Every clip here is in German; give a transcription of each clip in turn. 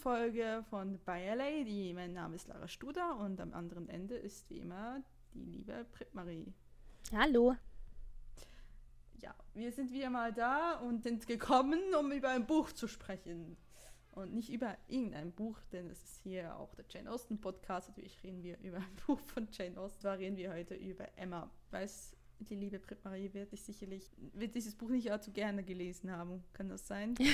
Folge von Bayer Lady. Mein Name ist Lara Studer und am anderen Ende ist wie immer die liebe Britt-Marie. Hallo. Ja, wir sind wieder mal da und sind gekommen, um über ein Buch zu sprechen. Und nicht über irgendein Buch, denn es ist hier auch der Jane Austen Podcast. Natürlich reden wir über ein Buch von Jane Austen. Da reden wir heute über Emma. Weiß die liebe Britt-Marie wird ich sicherlich, wird dieses Buch nicht allzu gerne gelesen haben. Kann das sein?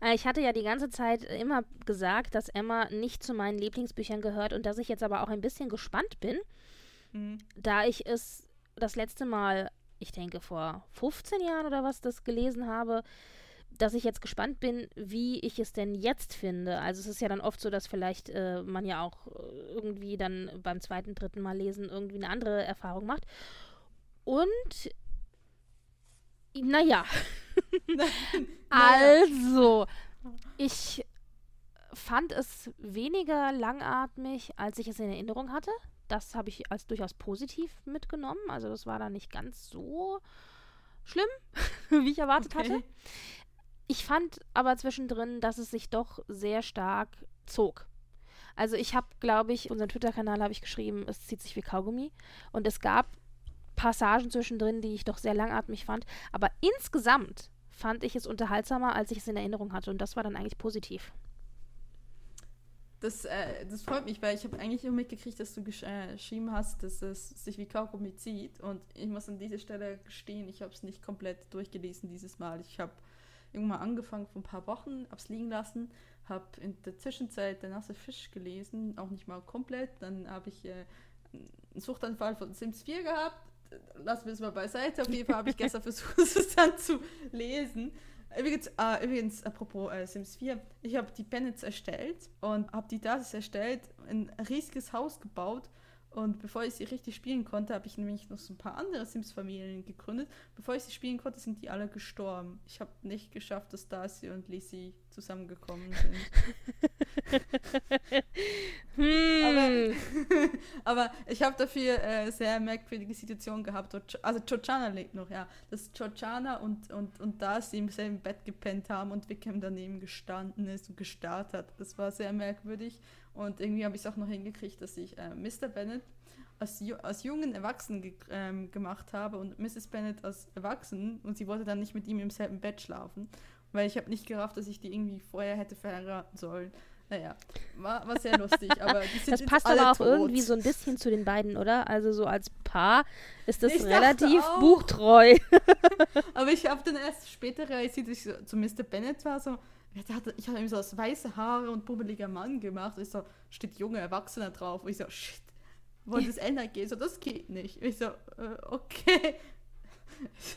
Äh, ich hatte ja die ganze Zeit immer gesagt, dass Emma nicht zu meinen Lieblingsbüchern gehört und dass ich jetzt aber auch ein bisschen gespannt bin, Mhm. da ich es das letzte Mal, ich denke vor 15 Jahren oder was, das gelesen habe, dass ich jetzt gespannt bin, wie ich es denn jetzt finde. Also es ist ja dann oft so, dass vielleicht äh, man ja auch äh, irgendwie dann beim zweiten, dritten Mal lesen irgendwie eine andere Erfahrung macht. Und naja, also, ich fand es weniger langatmig, als ich es in Erinnerung hatte. Das habe ich als durchaus positiv mitgenommen. Also das war dann nicht ganz so schlimm, wie ich erwartet Okay. hatte. Ich fand aber zwischendrin, dass es sich doch sehr stark zog. Also ich habe, glaube ich, unseren Twitter-Kanal habe ich geschrieben, es zieht sich wie Kaugummi. Und es gab Passagen zwischendrin, die ich doch sehr langatmig fand. Aber insgesamt fand ich es unterhaltsamer, als ich es in Erinnerung hatte. Und das war dann eigentlich positiv. Das, äh, das freut mich, weil ich habe eigentlich nur mitgekriegt, dass du gesch äh, geschrieben hast, dass es sich wie Kaugummi zieht. Und ich muss an dieser Stelle gestehen, ich habe es nicht komplett durchgelesen dieses Mal. Ich habe irgendwann angefangen vor ein paar Wochen, habe es liegen lassen, habe in der Zwischenzeit Der nasse Fisch gelesen, auch nicht mal komplett. Dann habe ich äh, einen Suchtanfall von Sims 4 gehabt. Lassen wir es mal beiseite. Auf jeden Fall habe ich gestern versucht, es dann zu lesen. Übrigens, äh, übrigens apropos äh, Sims 4, ich habe die Bennets erstellt und habe die Dasis erstellt, ein riesiges Haus gebaut und bevor ich sie richtig spielen konnte, habe ich nämlich noch so ein paar andere Sims-Familien gegründet. Bevor ich sie spielen konnte, sind die alle gestorben. Ich habe nicht geschafft, dass Darcy und Lizzie zusammengekommen sind. Hm. Aber ich habe dafür äh, sehr merkwürdige Situationen gehabt. Also Georgiana lebt noch, ja. Dass Georgiana und, und, und Darcy im selben Bett gepennt haben und Wickham daneben gestanden ist und gestarrt hat. Das war sehr merkwürdig. Und irgendwie habe ich es auch noch hingekriegt, dass ich äh, Mr. Bennett als, ju als jungen Erwachsenen ge ähm, gemacht habe und Mrs. Bennett als Erwachsenen und sie wollte dann nicht mit ihm im selben Bett schlafen, weil ich habe nicht gerafft, dass ich die irgendwie vorher hätte verheiraten sollen. Naja, war, war sehr lustig, aber die sind Das passt aber auch tot. irgendwie so ein bisschen zu den beiden, oder? Also so als Paar ist das Ich relativ buchtreu. Aber ich habe dann erst später realisiert, dass ich so, zu Mr. Bennett war, so, ich hatte, ich hatte ihm so das weiße Haare und bubbeliger Mann gemacht. Ich so, steht junge Erwachsener drauf. Und ich so, shit, wollte es ändern gehen? So, das geht nicht. Ich so, äh, okay.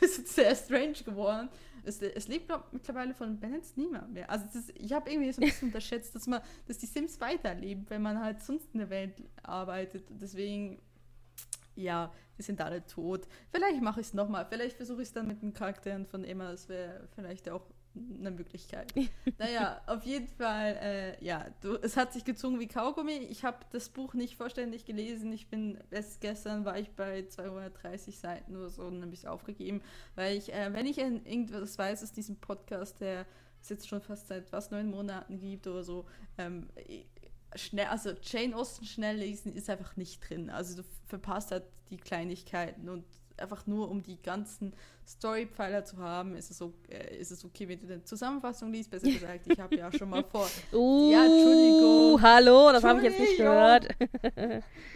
Es ist sehr strange geworden. Es, es lebt glaub, mittlerweile von Bennetts niemand mehr. Also das ich habe irgendwie so ein bisschen unterschätzt, dass man, dass die Sims weiterleben, wenn man halt sonst in der Welt arbeitet. Und deswegen, ja, die sind alle tot. Vielleicht mache ich es nochmal. Vielleicht versuche ich es dann mit den Charakteren von Emma. Das wäre vielleicht auch eine Möglichkeit. naja, auf jeden Fall, äh, ja, du, es hat sich gezogen wie Kaugummi. Ich habe das Buch nicht vollständig gelesen. Ich bin, erst gestern war ich bei 230 Seiten oder so und habe ich es aufgegeben, weil ich, äh, wenn ich irgendwas weiß aus diesem Podcast, der es jetzt schon fast seit was, neun Monaten gibt oder so, ähm, schnell, also Jane Austen schnell lesen ist einfach nicht drin. Also du verpasst halt die Kleinigkeiten und einfach nur um die ganzen Storypfeiler zu haben, ist es, so, äh, ist es okay, wenn du eine Zusammenfassung liest. Besser gesagt, ich habe ja schon mal vor. Uh, Ja, Entschuldigung. Hallo, das habe ich jetzt nicht gehört.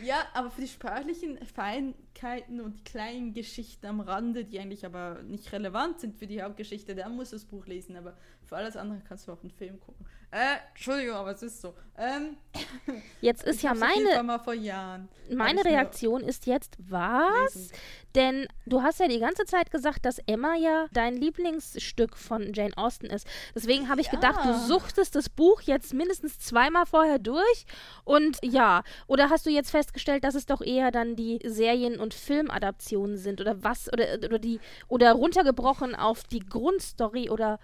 Ja, aber für die sprachlichen Feinheiten und die kleinen Geschichten am Rande, die eigentlich aber nicht relevant sind für die Hauptgeschichte, da muss das Buch lesen. Aber Für alles andere kannst du auch einen Film gucken. Äh, Entschuldigung, aber es ist so. Ähm, Jetzt ist ja meine, mal vor Jahren. meine Reaktion ist jetzt, was? gelesen. Denn du hast ja die ganze Zeit gesagt, dass Emma ja dein Lieblingsstück von Jane Austen ist. Deswegen habe ich gedacht, du Ja. suchtest das Buch jetzt mindestens zweimal vorher durch. Und ja, oder hast du jetzt festgestellt, dass es doch eher dann die Serien- und Filmadaptionen sind oder was? Oder, oder die oder runtergebrochen auf die Grundstory oder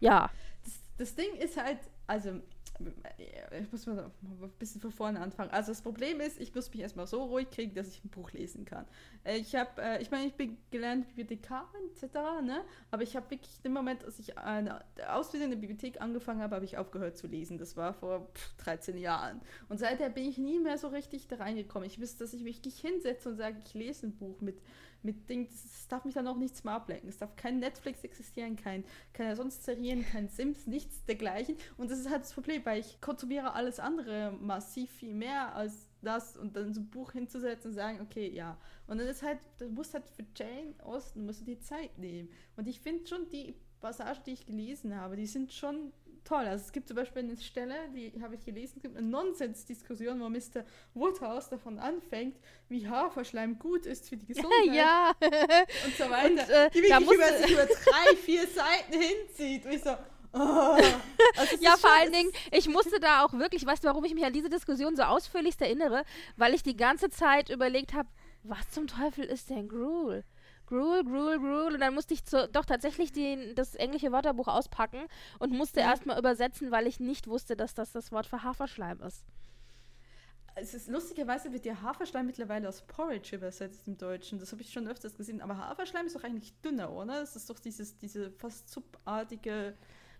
ja. das, das Ding ist halt, also, äh, ich muss mal ein bisschen von vorne anfangen. Also das Problem ist, ich muss mich erstmal so ruhig kriegen, dass ich ein Buch lesen kann. Äh, Ich habe, äh, ich meine, ich bin gelernte Bibliothekarin etc., ne? aber ich habe wirklich im Moment, als ich eine Ausbildung in der Bibliothek angefangen habe, habe ich aufgehört zu lesen. Das war vor pff, 13 Jahren. Und seither bin ich nie mehr so richtig da reingekommen. Ich wüsste, dass ich mich wirklich hinsetze und sage, ich lese ein Buch mit, mit Dingen, das darf mich dann auch nichts mehr ablenken. Es darf kein Netflix existieren, kein, keine sonst Serien, kein Sims, nichts dergleichen. Und das ist halt das Problem, weil ich konsumiere alles andere massiv viel mehr als das und dann so ein Buch hinzusetzen und sagen, okay, ja. Und dann ist halt, du musst halt für Jane Austen musst du die Zeit nehmen. Und ich finde schon die Passagen, die ich gelesen habe, die sind schon toll. Also es gibt zum Beispiel eine Stelle, die habe ich gelesen, es gibt eine Nonsensdiskussion, wo Mr. Woodhouse davon anfängt, wie Haferschleim gut ist für die Gesundheit ja. und so weiter. Und, äh, die da wirklich über, sich über drei, vier Seiten hinzieht. Und ich so, oh. also Ja, vor allen Dingen, ich musste da auch wirklich, weißt du, warum ich mich an diese Diskussion so ausführlichst erinnere? Weil ich die ganze Zeit überlegt habe, was zum Teufel ist denn Gruel? Gruel, Gruel, Gruel. Und dann musste ich zu, doch tatsächlich den, das englische Wörterbuch auspacken und musste Mhm. erstmal übersetzen, weil ich nicht wusste, dass das das Wort für Haferschleim ist. Es ist lustigerweise wird ja Haferschleim mittlerweile aus Porridge übersetzt im Deutschen. Das habe ich schon öfters gesehen. Aber Haferschleim ist doch eigentlich dünner, oder? Das ist doch dieses, diese fast suppartige.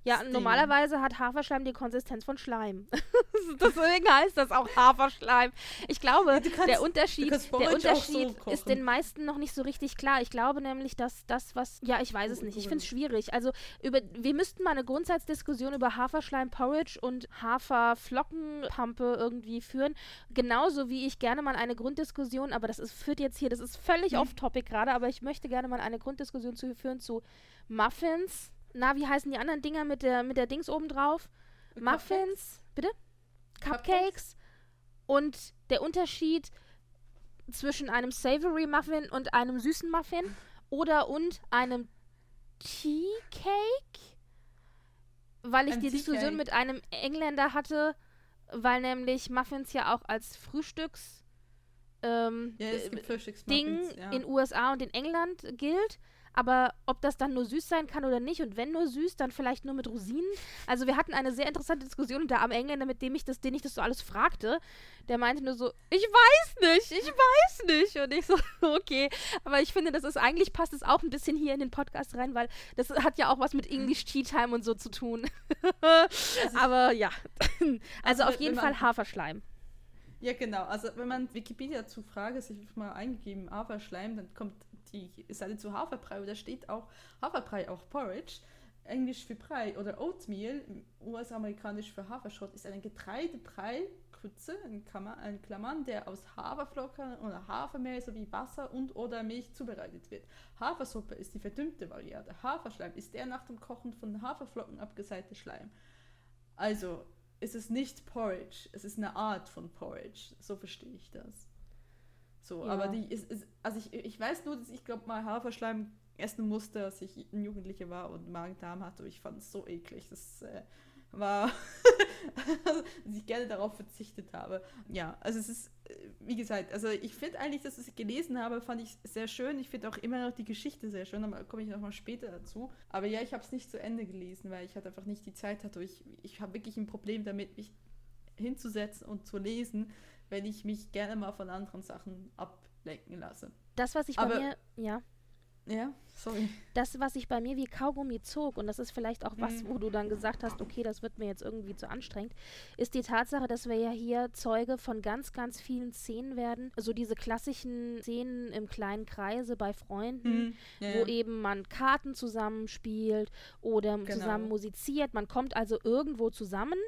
Ja, Ding. normalerweise hat Haferschleim die Konsistenz von Schleim. Deswegen heißt das auch Haferschleim. Ich glaube, kannst- der Unterschied, der so Unterschied kochen. ist den meisten noch nicht so richtig klar. Ich glaube nämlich, dass das, was. Ja, ich weiß es nicht. Ich finde es schwierig. Also, über, wir müssten mal eine Grundsatzdiskussion über Haferschleim, Porridge und Haferflockenpampe irgendwie führen. Genauso wie ich gerne mal eine Grunddiskussion, aber das ist, führt jetzt hier, das ist völlig Mhm. off-topic gerade, aber ich möchte gerne mal eine Grunddiskussion zu führen zu Muffins. Na, wie heißen die anderen Dinger mit der, mit der Dings oben drauf? Muffins, bitte? Cupcakes. Cupcakes? Und der Unterschied zwischen einem Savory Muffin und einem süßen Muffin oder und einem Tea Cake? Weil ich Ein die Diskussion mit einem Engländer hatte, weil nämlich Muffins ja auch als Frühstücks ähm, Ja, äh, Ding. Ja. in USA und in England gilt. Aber ob das dann nur süß sein kann oder nicht und wenn nur süß, dann vielleicht nur mit Rosinen. Also wir hatten eine sehr interessante Diskussion und der arme Engländer, mit dem ich das, den ich das so alles fragte, der meinte nur so, ich weiß nicht, ich weiß nicht. Und ich so, okay. Aber ich finde, das ist eigentlich passt es auch ein bisschen hier in den Podcast rein, weil das hat ja auch was mit English Tea Time und so zu tun. Aber ja. Also, Also, auf jeden Fall Haferschleim. Ja, genau. Also wenn man Wikipedia zu Frage sich mal eingegeben Haferschleim, dann kommt die Seite zu Haferbrei oder steht auch Haferbrei, auch Porridge. Englisch für Brei oder Oatmeal, US-amerikanisch für Haferschrott, ist ein Getreidebrei, Krütze, in Klammer- in Klammern, der aus Haferflocken oder Hafermehl sowie Wasser und oder Milch zubereitet wird. Hafersuppe ist die verdünnte Variante. Haferschleim ist der nach dem Kochen von Haferflocken abgeseilte Schleim. Also, es ist nicht Porridge, es ist eine Art von Porridge. So verstehe ich das. So, Ja. aber die ist, ist also ich, ich weiß nur, dass ich glaube mal Haferschleim essen musste, als ich ein Jugendlicher war und Magen-Darm hatte. Ich fand es so eklig. Das äh, war, dass ich gerne darauf verzichtet habe. Ja, also es ist, äh, wie gesagt, also ich finde eigentlich, dass ich es gelesen habe, fand ich sehr schön. Ich finde auch immer noch die Geschichte sehr schön, aber da komme ich nochmal später dazu. Aber ja, ich habe es nicht zu Ende gelesen, weil ich halt einfach nicht die Zeit hatte. Ich, ich habe wirklich ein Problem damit, mich hinzusetzen und zu lesen, wenn ich mich gerne mal von anderen Sachen ablenken lasse. Das, was ich bei Aber- mir, ja. Ja, sorry. das, was sich bei mir wie Kaugummi zog, und das ist vielleicht auch was, Mhm. wo du dann gesagt hast, okay, das wird mir jetzt irgendwie zu anstrengend, ist die Tatsache, dass wir ja hier Zeuge von ganz, ganz vielen Szenen werden. So diese klassischen Szenen im kleinen Kreise bei Freunden, Ja, wo ja. eben man Karten zusammenspielt oder Genau. zusammen musiziert. Man kommt also irgendwo zusammen.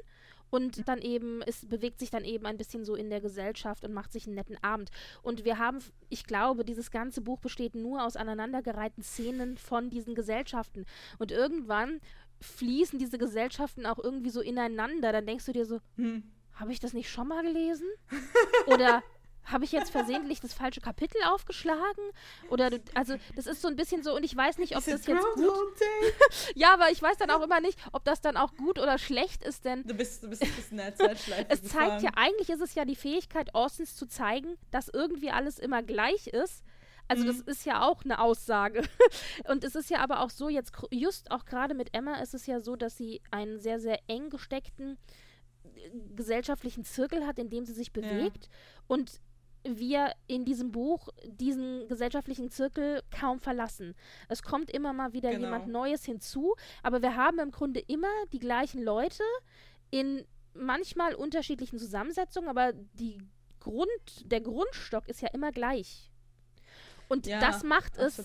Und dann eben, es bewegt sich dann eben ein bisschen so in der Gesellschaft und macht sich einen netten Abend. Und wir haben, ich glaube, dieses ganze Buch besteht nur aus aneinandergereihten Szenen von diesen Gesellschaften. Und irgendwann fließen diese Gesellschaften auch irgendwie so ineinander. Dann denkst du dir so, Hm. habe ich das nicht schon mal gelesen? Oder habe ich jetzt versehentlich das falsche Kapitel aufgeschlagen? Oder du, also das ist so ein bisschen so und ich weiß nicht, ob Is das jetzt gut. Ja, aber ich weiß dann auch immer nicht, ob das dann auch gut oder schlecht ist, denn Du bist, du bist ein bisschen der Zeitschleife es zeigt ja, eigentlich ist es ja die Fähigkeit Austins zu zeigen, dass irgendwie alles immer gleich ist. Also das Mhm. ist ja auch eine Aussage. Und es ist ja aber auch so, jetzt just auch gerade mit Emma ist es ja so, dass sie einen sehr, sehr eng gesteckten äh, gesellschaftlichen Zirkel hat, in dem sie sich Ja. bewegt. Und wir in diesem Buch diesen gesellschaftlichen Zirkel kaum verlassen. Es kommt immer mal wieder Genau. jemand Neues hinzu, aber wir haben im Grunde immer die gleichen Leute in manchmal unterschiedlichen Zusammensetzungen, aber Grund, der Grundstock ist ja immer gleich. Und Ja, das macht es,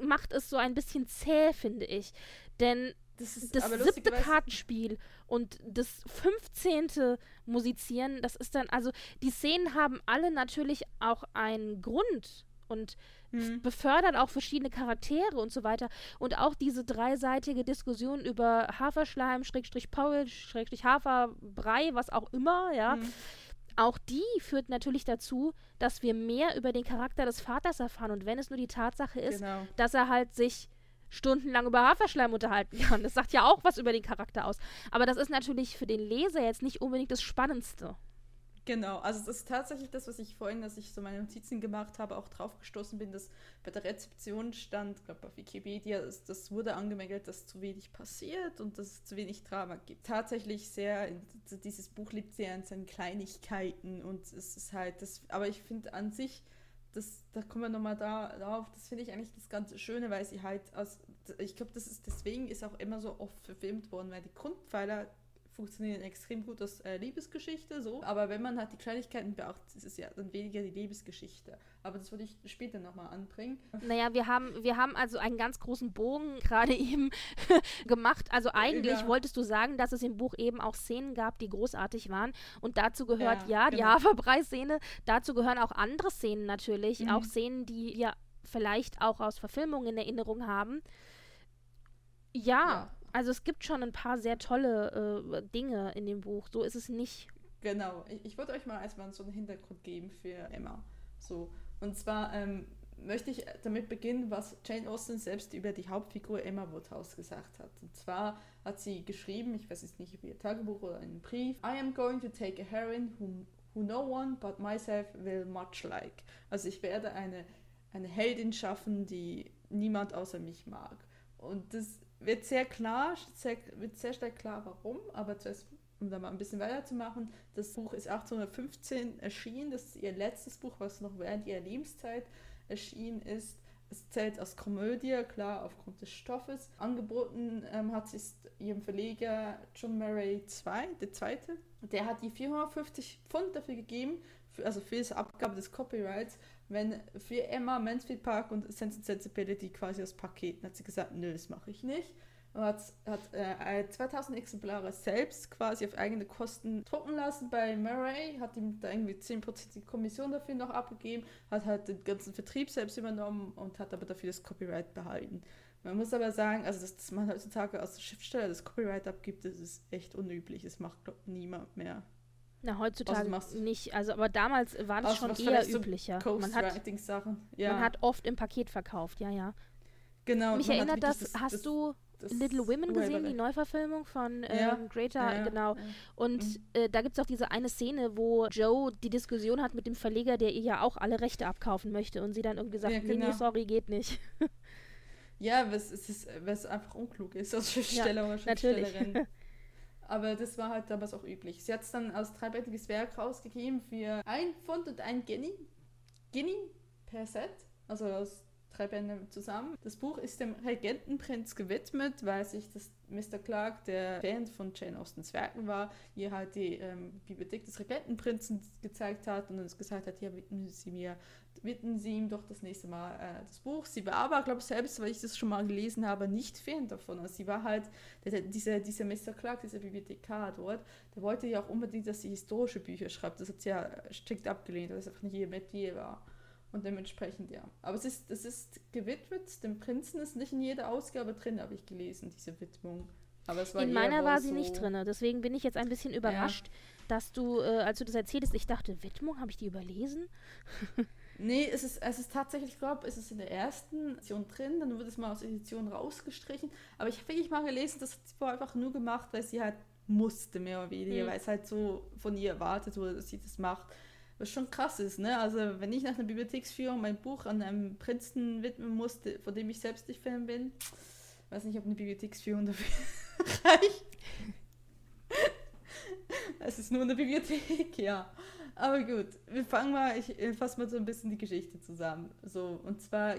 macht es so ein bisschen zäh, finde ich. Denn Das, ist, das siebte Kartenspiel und das fünfzehnte Musizieren, das ist dann, also die Szenen haben alle natürlich auch einen Grund und Hm. befördern auch verschiedene Charaktere und so weiter. Und auch diese dreiseitige Diskussion über Haferschleim, Schrägstrich Paul, Schrägstrich Haferbrei, was auch immer, ja. Hm. Auch die führt natürlich dazu, dass wir mehr über den Charakter des Vaters erfahren. Und wenn es nur die Tatsache ist, Genau. dass er halt sich stundenlang über Haferschleim unterhalten kann. Das sagt ja auch was über den Charakter aus. Aber das ist natürlich für den Leser jetzt nicht unbedingt das Spannendste. Genau, also das ist tatsächlich das, was ich vorhin, als ich so meine Notizen gemacht habe, auch drauf gestoßen bin, dass bei der Rezeption stand, glaube auf Wikipedia, es, das wurde angemeldet, dass zu wenig passiert und dass es zu wenig Drama gibt. Tatsächlich sehr, in- dieses Buch lebt sehr an seinen Kleinigkeiten und es ist halt das, aber ich finde an sich, das, da kommen wir nochmal da, darauf, das finde ich eigentlich das ganze Schöne, weil sie halt aus, ich glaube, das ist, deswegen ist auch immer so oft verfilmt worden, weil die Grundpfeiler funktionieren extrem gut als äh, Liebesgeschichte, so. Aber wenn man halt die Kleinigkeiten beachtet, ist es ja dann weniger die Liebesgeschichte. Aber das würde ich später nochmal anbringen. Naja, wir haben, wir haben also einen ganz großen Bogen gerade eben gemacht. Also eigentlich Ja. wolltest du sagen, dass es im Buch eben auch Szenen gab, die großartig waren. Und dazu gehört ja, Ja, die genau. Haferbrei-Szene. Dazu gehören auch andere Szenen natürlich. Mhm. Auch Szenen, die wir vielleicht auch aus Verfilmungen in Erinnerung haben. Ja, Ja. Also es gibt schon ein paar sehr tolle äh, Dinge in dem Buch. So ist es nicht. Genau, ich, ich wollte euch mal erstmal so einen Hintergrund geben für Emma. So. Und zwar ähm, möchte ich damit beginnen, was Jane Austen selbst über die Hauptfigur Emma Woodhouse gesagt hat. Und zwar hat sie geschrieben, ich weiß jetzt nicht, ob ihr Tagebuch oder einen Brief, I am going to take a heroine whom, who no one but myself will much like. Also ich werde eine, eine Heldin schaffen, die niemand außer mich mag. Und das wird sehr klar, sehr, wird sehr schnell klar, warum, aber zuerst um da mal ein bisschen weiterzumachen, das Buch ist 1815 erschienen. Das ist ihr letztes Buch, was noch während ihrer Lebenszeit erschienen ist. Es zählt als Komödie, klar, aufgrund des Stoffes. Angeboten ähm, hat es ihrem Verleger John Murray II, der Zweite. Der hat die 450 Pfund dafür gegeben, also für die Abgabe des Copyrights, wenn für Emma, Mansfield Park und Sense Sensibility quasi das Paket. Dann hat sie gesagt, nö, das mache ich nicht und hat, hat äh, 2000 Exemplare selbst quasi auf eigene Kosten drucken lassen bei Murray, hat ihm da irgendwie 10% die Kommission dafür noch abgegeben, hat halt den ganzen Vertrieb selbst übernommen und hat aber dafür das Copyright behalten. Man muss aber sagen, also dass, dass man heutzutage als Schriftsteller das Copyright abgibt, das ist echt unüblich. Das macht, glaube niemand mehr. Na, heutzutage Also nicht. Also, aber damals war das Außer schon eher vielleicht so üblicher. Man hat. Ja, man hat oft im Paket verkauft, ja, ja. genau. Mich erinnert wirklich das, hast du das Little Women gesehen, die. Neuverfilmung von Ja, ähm, Ja, ja, genau. ja. Und Mhm. äh, da gibt es auch diese eine Szene, wo Joe die Diskussion hat mit dem Verleger, der ihr ja auch alle Rechte abkaufen möchte und sie dann irgendwie sagt, Ja, nee, nee, genau. sorry, geht nicht. Ja, was, es ist, was einfach unklug ist als Schriftsteller oder natürlich. Schriftstellerin. Aber das war halt damals auch üblich. Sie hat es dann als dreibändiges Werk rausgegeben für ein Pfund und ein Guinea. Guinea per Set, also aus drei Bände zusammen. Das Buch ist dem Regentenprinz gewidmet, weil sich das Mr. Clark, der Fan von Jane Austens Werken war, ihr halt die ähm, Bibliothek des Regentenprinzen gezeigt hat und uns gesagt hat, ja, widmen Sie mir widmen Sie ihm doch das nächste Mal äh, das Buch. Sie war aber, glaube ich, selbst, weil ich das schon mal gelesen habe, nicht Fan davon. Also sie war halt, der, dieser, dieser Mr. Clark, dieser Bibliothekar dort, der wollte ja auch unbedingt, dass sie historische Bücher schreibt. Das hat sie ja strikt abgelehnt, weil es einfach nicht ihr Metier war. Und dementsprechend, ja. Aber es ist, es ist gewidmet, dem Prinzen ist nicht in jeder Ausgabe drin, habe ich gelesen, diese Widmung Aber es war In meiner war sie so, nicht drin. Deswegen bin ich jetzt ein bisschen überrascht, dass du, äh, als du das erzähltest, ich dachte, Widmung, habe ich die überlesen? Nee, es ist, es ist tatsächlich, ich glaube, es ist in der ersten Edition drin, dann wird es mal aus der Edition rausgestrichen. Aber ich habe wirklich mal gelesen, das hat sie einfach nur gemacht, weil sie halt musste, mehr oder weniger, Hm. weil es halt so von ihr erwartet wurde, dass sie das macht. Was schon krass ist, ne? Also, wenn ich nach einer Bibliotheksführung mein Buch an einem Prinzen widmen musste, von dem ich selbst nicht Fan bin, weiß nicht, ob eine Bibliotheksführung dafür reicht. es ist nur eine Bibliothek, ja. Aber gut, wir fangen mal, ich fasse mal so ein bisschen die Geschichte zusammen. So, und zwar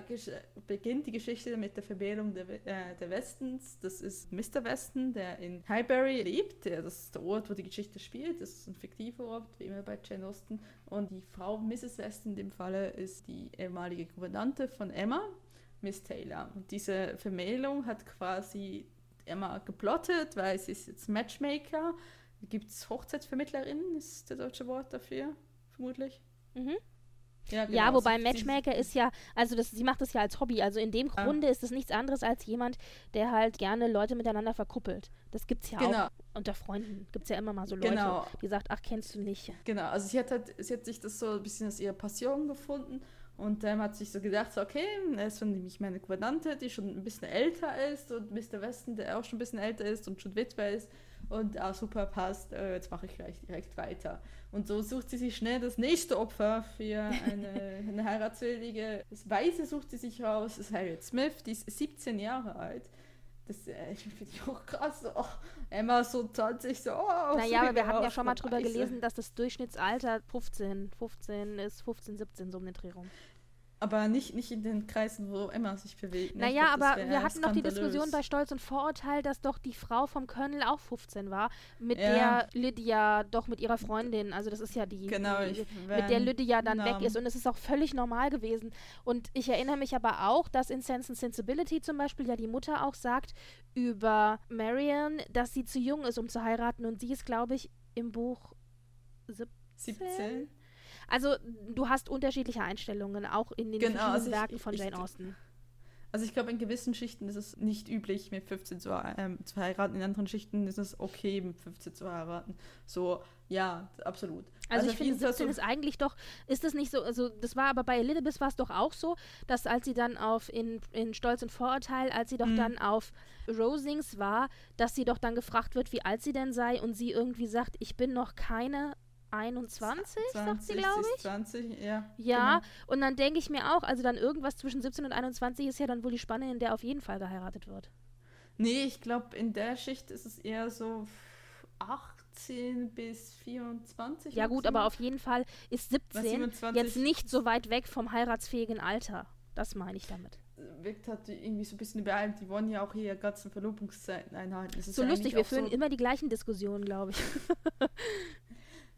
beginnt die Geschichte mit der Vermählung der, äh, der Westens. Das ist Mr. Weston, der in Highbury lebt. Das ist der Ort, wo die Geschichte spielt. Das ist ein fiktiver Ort, wie immer bei Jane Austen. Und die Frau Mrs. Weston in dem Falle ist die ehemalige Gouvernante von Emma, Miss Taylor. Und diese Vermählung hat quasi Emma geplottet, weil sie ist jetzt Matchmaker. Gibt es Hochzeitsvermittlerin, ist der deutsche Wort dafür, vermutlich. Mhm. Ja, ja, genau. wobei Sie- Matchmaker ist ja, also das, sie macht das ja als Hobby. Also in dem Ah. Grunde ist es nichts anderes als jemand, der halt gerne Leute miteinander verkuppelt. Das gibt's ja Genau. auch unter Freunden. Gibt es ja immer mal so Leute, Genau. die sagt, ach, kennst du nicht. Genau, also sie hat halt, sie hat sich das so ein bisschen als ihre Passion gefunden und ähm, hat sich so gedacht, so, okay, er ist nämlich meine Gouvernante, die schon ein bisschen älter ist und Mr. Weston, der auch schon ein bisschen älter ist und schon Witwer ist und ah, super passt, äh, jetzt mache ich gleich direkt weiter. Und so sucht sie sich schnell das nächste Opfer für eine, eine heiratswillige. Das Weise sucht sie sich raus, das ist Harriet Smith, die ist 17 Jahre alt. Das äh, finde ich auch krass. So, oh, Emma so 20, so, oh, Naja, aber wir hatten ja raus, schon mal drüber gelesen, dass das Durchschnittsalter 15, 15 ist, 15, 17, so um den Dreh rum. Aber nicht, nicht in den Kreisen, wo Emma sich bewegt. ne? Naja, glaub, aber wir hatten doch die. Diskussion bei Stolz und Vorurteil, dass doch die Frau vom Colonel auch 15 war, mit Ja. der Lydia doch mit ihrer Freundin, also das ist ja die, Genau, die mit der Lydia dann weg Namen. ist und es ist auch völlig normal gewesen. Und ich erinnere mich aber auch, dass in Sense and Sensibility zum Beispiel ja die Mutter auch sagt über Marion, dass sie zu jung ist, um zu heiraten und sie ist, glaube ich, im Buch 17. 17. Also du hast unterschiedliche Einstellungen, auch in den Genau, verschiedenen also ich- Werken ich- von ich- Jane Austen. Also ich glaube, in gewissen Schichten ist es nicht üblich, mit 15 zu, ähm, zu heiraten. In anderen Schichten ist es okay, mit 15 zu heiraten. So, ja, absolut. Also, ich finde, jeden Fall 17 ist eigentlich doch, ist das nicht so, also das war aber bei Elizabeth war es doch auch so, dass als sie dann auf in, in Stolz und Vorurteil, als sie doch Mhm. dann auf Rosings war, dass sie doch dann gefragt wird, wie alt sie denn sei und sie irgendwie sagt, ich bin noch keine 21, sagt sie, glaube ich. 20, ja. Ja, genau. und dann denke ich mir auch, also dann irgendwas zwischen 17 und 21 ist ja dann wohl die Spanne, in der auf jeden Fall geheiratet wird. Nee, ich glaube, in der Schicht ist es eher so 18 bis 24. Ja gut, aber auf jeden Fall ist Was 17 27 jetzt nicht so weit weg vom heiratsfähigen Alter. Das meine ich damit. wirkt hat irgendwie so ein bisschen überall. Die wollen ja auch hier ganzen Verlobungszeiten einhalten. So ja lustig, wir führen so, immer die gleichen Diskussionen, glaube ich.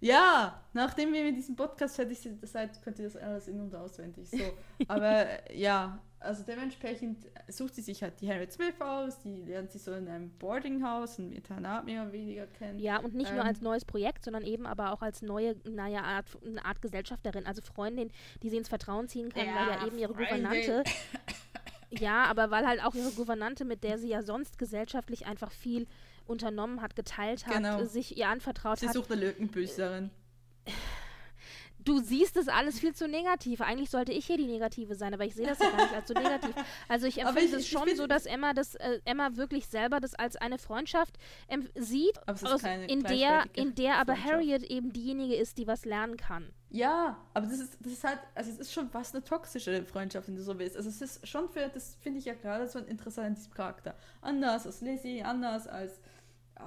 Ja, nachdem wir mit diesem Podcast fertig sind, seid, könnt ihr das alles in- und auswendig. So. Aber äh, ja, also dementsprechend sucht sie sich halt die Harriet Smith aus, die lernt sie so in einem Boardinghaus, ein Internat mehr oder weniger kennen. Ja, und nicht nur Ähm. als neues Projekt, sondern eben aber auch als neue, naja, Art, eine Art Gesellschafterin, also Freundin, die sie ins Vertrauen ziehen kann, weil ja Ja, eben ihre Freundin. Gouvernante. Ja, aber weil halt auch ihre Gouvernante, mit der sie ja sonst gesellschaftlich einfach viel unternommen hat, geteilt hat, Genau. sich ihr anvertraut Sie hat. sucht eine Lückenbüßerin. Du siehst es alles viel zu negativ. Eigentlich sollte ich hier die Negative sein, aber ich sehe das ja gar nicht als so negativ. Also ich empfinde es schon so, dass Emma das, äh, Emma wirklich selber das als eine Freundschaft sieht, aus, in der, in der aber. Harriet eben diejenige ist, die was lernen kann. Ja, aber das ist, das ist halt, also es ist schon fast eine toxische Freundschaft, wenn du so willst. Also es ist schon für, das finde ich ja gerade so interessant an diesem Charakter. Anders als Lizzie, anders als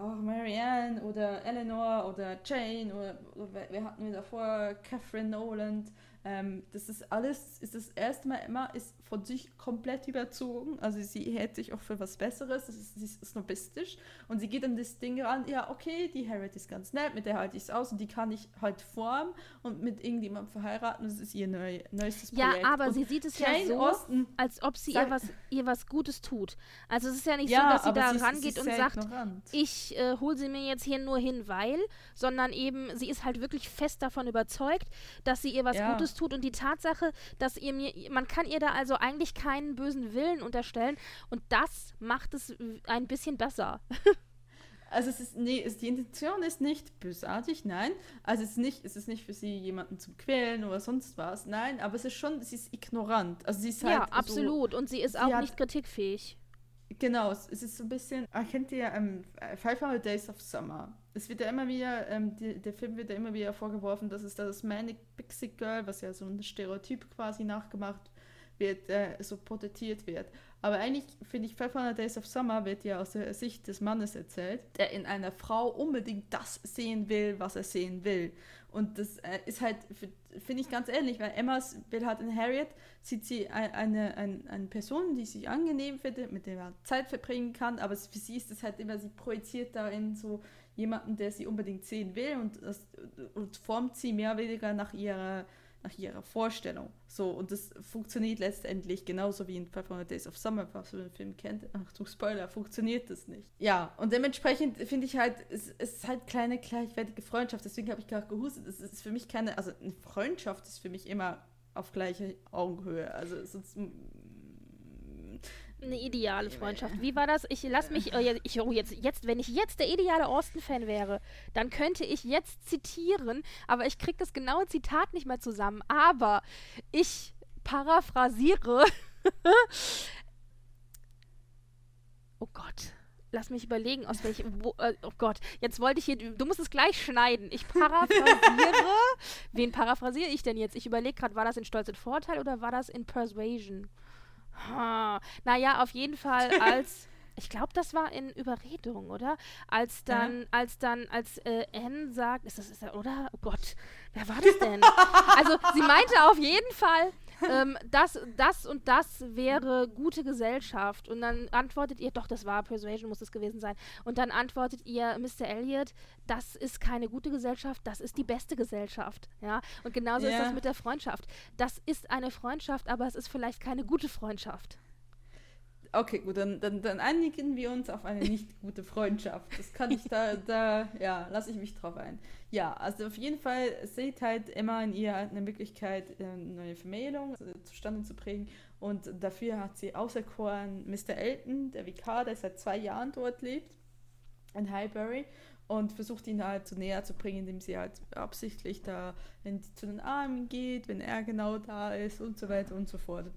auch Marianne oder Eleanor oder Jane oder, oder wer, hatten wir davor? Catherine Noland. Ähm, das ist alles, ist das erste Mal, Emma ist von sich komplett überzogen. Also sie hält sich auch für was Besseres. Das ist, sie ist snobistisch. Und sie geht an das Ding ran, ja, okay, die Harriet ist ganz nett, mit der halte ich es aus und die kann ich halt formen und mit irgendjemandem verheiraten. Das ist ihr neu, neuestes Ja, Projekt. aber und sie sieht es ja so, Austen, als ob sie Sag- ihr was, ihr was Gutes tut. Also es ist ja nicht ja, so, dass sie da sie sie rangeht ist und sagt, ignorant. ich äh, hole sie mir jetzt hier nur hin, weil, sondern eben, sie ist halt wirklich fest davon überzeugt, dass sie ihr was Ja. Gutes tut und die Tatsache, dass ihr mir, man kann ihr da also eigentlich keinen bösen Willen unterstellen und das macht es ein bisschen besser. Also es ist, nee, es, die Intention ist nicht bösartig, nein. Also es ist nicht, es ist nicht für sie, jemanden zu quälen oder sonst was, nein, aber es ist schon, sie ist ignorant. Also sie ist halt ja, absolut. Und sie ist auch hat- nicht kritikfähig. Genau, es ist so ein bisschen, kennt ihr ähm, 500 Days of Summer? Es wird ja immer wieder, ähm, die, der Film wird ja immer wieder vorgeworfen, dass es das Manic Pixie Girl, was ja so ein Stereotyp quasi nachgemacht wird, äh, so porträtiert wird. Aber eigentlich finde ich 500 Days of Summer wird ja aus der Sicht des Mannes erzählt, der in einer Frau unbedingt das sehen will, was er sehen will. Und das äh, ist halt, finde ich ganz ähnlich, weil Emma will halt in Harriet, sieht sie ein- eine, eine, eine Person, die sich angenehm findet, mit der man Zeit verbringen kann, aber für sie ist es halt immer, sie projiziert da in so jemanden, der sie unbedingt sehen will und, das, und formt sie mehr oder weniger nach ihrer, nach ihrer Vorstellung. So, und das funktioniert letztendlich genauso wie in 500 Days of Summer, was du den Film kennt. Achtung, Spoiler, funktioniert das nicht. Ja, und dementsprechend finde ich halt, es, es ist halt kleine, gleichwertige Freundschaft. Deswegen habe ich gerade gehustet. Es ist für mich keine, also eine Freundschaft ist für mich immer auf gleicher Augenhöhe. Also sonst. Eine ideale Freundschaft. Wie war das? Ich lass mich, oh, jetzt- ich, oh, jetzt, jetzt, wenn ich jetzt der ideale Austin-Fan wäre, dann könnte ich jetzt zitieren, aber ich krieg das genaue Zitat nicht mehr zusammen. Aber ich paraphrasiere. oh Gott. Lass mich überlegen, aus welchem. Äh, oh Gott, jetzt wollte ich hier. Du musst es gleich schneiden. Ich paraphrasiere. Wen paraphrasiere ich denn jetzt? Ich überlege gerade, war das in Stolz und Vorteil oder war das in Persuasion? Ha. Naja, auf jeden Fall als. Ich glaube, das war in Überredung, oder? Als dann, als dann, als äh, Anne sagt, ist das, ist das, oder? Oh Gott, wer war das denn? also, sie meinte auf jeden Fall, ähm, das, das und das wäre gute Gesellschaft. Und dann antwortet ihr, doch, das war Persuasion, muss es gewesen sein. Und dann antwortet ihr, Mr. Elliot, das ist keine gute Gesellschaft, das ist die beste Gesellschaft. Ja, und genauso ist Ja. das mit der Freundschaft. Das ist eine Freundschaft, aber es ist vielleicht keine gute Freundschaft. Okay, gut, dann, dann, dann einigen wir uns auf eine nicht gute Freundschaft. Das kann ich da, da, ja, lasse ich mich drauf ein. Ja, also auf jeden Fall seht halt immer in ihr eine Möglichkeit, eine neue Vermählung äh, zustande zu bringen. Und dafür hat sie auserkoren Mr. Elton, der Vikar, der seit zwei Jahren dort lebt, in Highbury. Und versucht ihn halt so näher zu bringen, indem sie halt absichtlich da wenn sie zu den Armen geht, wenn er genau da ist und so weiter und so fort.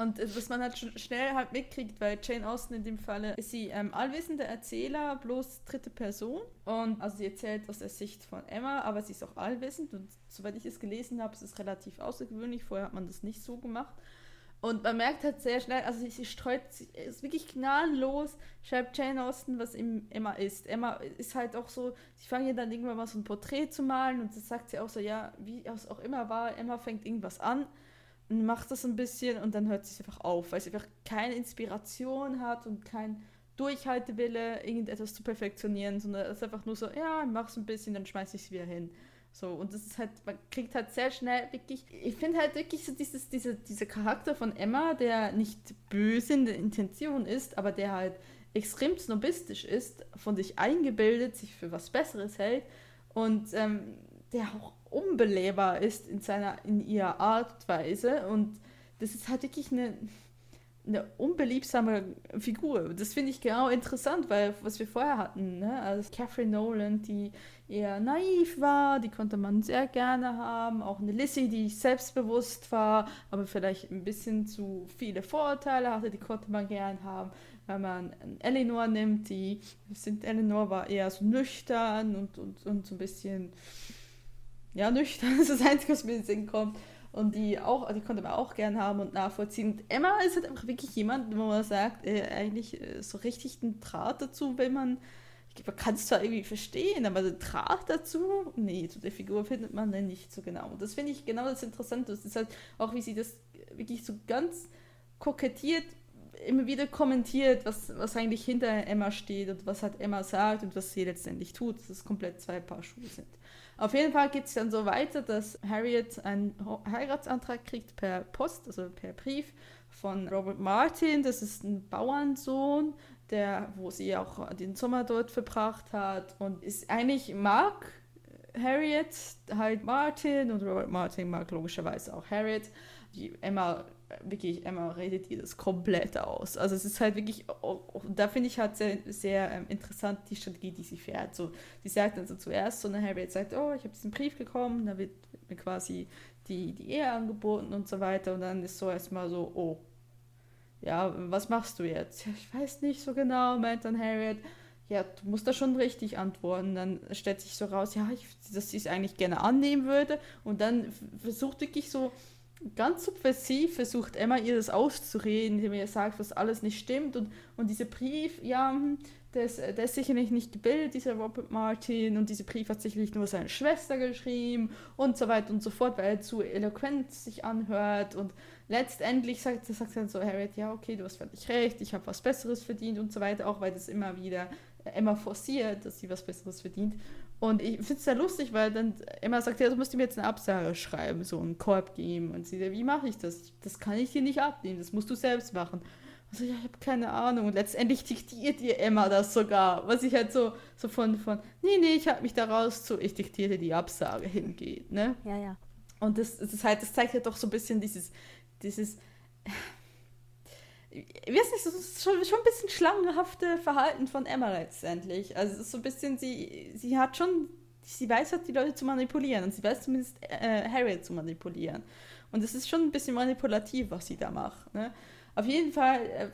Und äh, was man halt sch schnell halt mitkriegt, weil Jane Austen in dem Falle ist sie ähm, allwissende Erzähler, bloß dritte Person. Und also sie erzählt aus der Sicht von Emma, aber sie ist auch allwissend. Und soweit ich es gelesen habe, ist es relativ außergewöhnlich. Vorher hat man das nicht so gemacht. Und man merkt halt sehr schnell, also sie, sie streut, sie ist wirklich gnadenlos, schreibt Jane Austen, was im Emma ist. Emma ist halt auch so, sie fangen ja dann irgendwann mal so ein Porträt zu malen und das sagt sie auch so, ja, wie es auch immer war, Emma fängt irgendwas an macht das ein bisschen und dann hört es einfach auf, weil sie einfach keine Inspiration hat und kein Durchhaltewille, irgendetwas zu perfektionieren, sondern es ist einfach nur so, ja, mach's ein bisschen, dann schmeiß ich es wieder hin. So, und das ist halt, man kriegt halt sehr schnell wirklich, ich finde halt wirklich so dieses, diese, dieser Charakter von Emma, der nicht böse in der Intention ist, aber der halt extrem snobistisch ist, von sich eingebildet, sich für was Besseres hält und ähm, der auch unbelehrbar ist in seiner, in ihrer Art und das ist halt wirklich eine, eine unbeliebsame Figur. Das finde ich genau interessant, weil was wir vorher hatten, ne? also Catherine Nolan, die eher naiv war, die konnte man sehr gerne haben, auch eine Lissy, die selbstbewusst war, aber vielleicht ein bisschen zu viele Vorurteile hatte, die konnte man gern haben. Wenn man Eleanor nimmt, die sind Eleanor war eher so nüchtern und, und, und so ein bisschen ja, nüchtern ist das Einzige, was mir in den Sinn kommt. Und die auch, die konnte man auch gern haben und nachvollziehen. Und Emma ist halt einfach wirklich jemand, wo man sagt, äh, eigentlich äh, so richtig einen Draht dazu, wenn man, ich, man kann es zwar irgendwie verstehen, aber den Draht dazu, nee, zu der Figur findet man dann nicht so genau. Und das finde ich genau das Interessante. Das ist halt auch, wie sie das wirklich so ganz kokettiert immer wieder kommentiert, was, was eigentlich hinter Emma steht und was halt Emma sagt und was sie letztendlich tut, dass es komplett zwei Paar Schuhe sind. Auf jeden Fall geht es dann so weiter, dass Harriet einen Heiratsantrag kriegt per Post, also per Brief von Robert Martin. Das ist ein Bauernsohn, der, wo sie auch den Sommer dort verbracht hat und ist eigentlich mag Harriet halt Martin und Robert Martin mag logischerweise auch Harriet. Die Emma, wirklich, Emma redet ihr das komplett aus. Also es ist halt wirklich, da finde ich halt sehr, sehr ähm, interessant die Strategie, die sie fährt. So, die sagt dann so zuerst, so eine Harriet sagt, oh, ich habe diesen Brief bekommen, da wird mir quasi die, die Ehe angeboten und so weiter. Und dann ist so erstmal so, oh, ja, was machst du jetzt? Ja, ich weiß nicht so genau, meint dann Harriet. Ja, du musst da schon richtig antworten. Dann stellt sich so raus, ja, ich, dass sie es eigentlich gerne annehmen würde. Und dann versucht wirklich so ganz subversiv, versucht Emma ihr das auszureden, indem ihr sagt, was alles nicht stimmt. Und, und dieser Brief, ja, hm, der ist, der ist sicherlich nicht gebildet, dieser Robert Martin. Und dieser Brief hat sicherlich nur seine Schwester geschrieben und so weiter und so fort, weil er zu eloquent sich anhört. Und letztendlich sagt, sagt dann so Harriet, ja, okay, du hast völlig recht, ich habe was Besseres verdient und so weiter, auch weil das immer wieder Emma forciert, dass sie was Besseres verdient. Und ich finde es sehr lustig, weil dann Emma sagt, ja, du musst ihm jetzt eine Absage schreiben, so einen Korb geben. Und sie sagt, wie mache ich das? Das kann ich dir nicht abnehmen, das musst du selbst machen. Also ja, ich habe keine Ahnung. Und letztendlich diktiert ihr Emma das sogar, was ich halt so, so von, von, nee, nee, ich habe mich daraus zu, ich diktierte die Absage hingeht, ne? Ja, ja. Und das, das halt, das zeigt halt doch so ein bisschen dieses, dieses, ich weiß nicht, das ist schon, schon ein bisschen schlangenhafte Verhalten von Emma letztendlich. Also es ist so ein bisschen, sie, sie hat schon, sie weiß halt, die Leute zu manipulieren und sie weiß zumindest äh, Harriet zu manipulieren. Und es ist schon ein bisschen manipulativ, was sie da macht. Ne? Auf jeden Fall äh,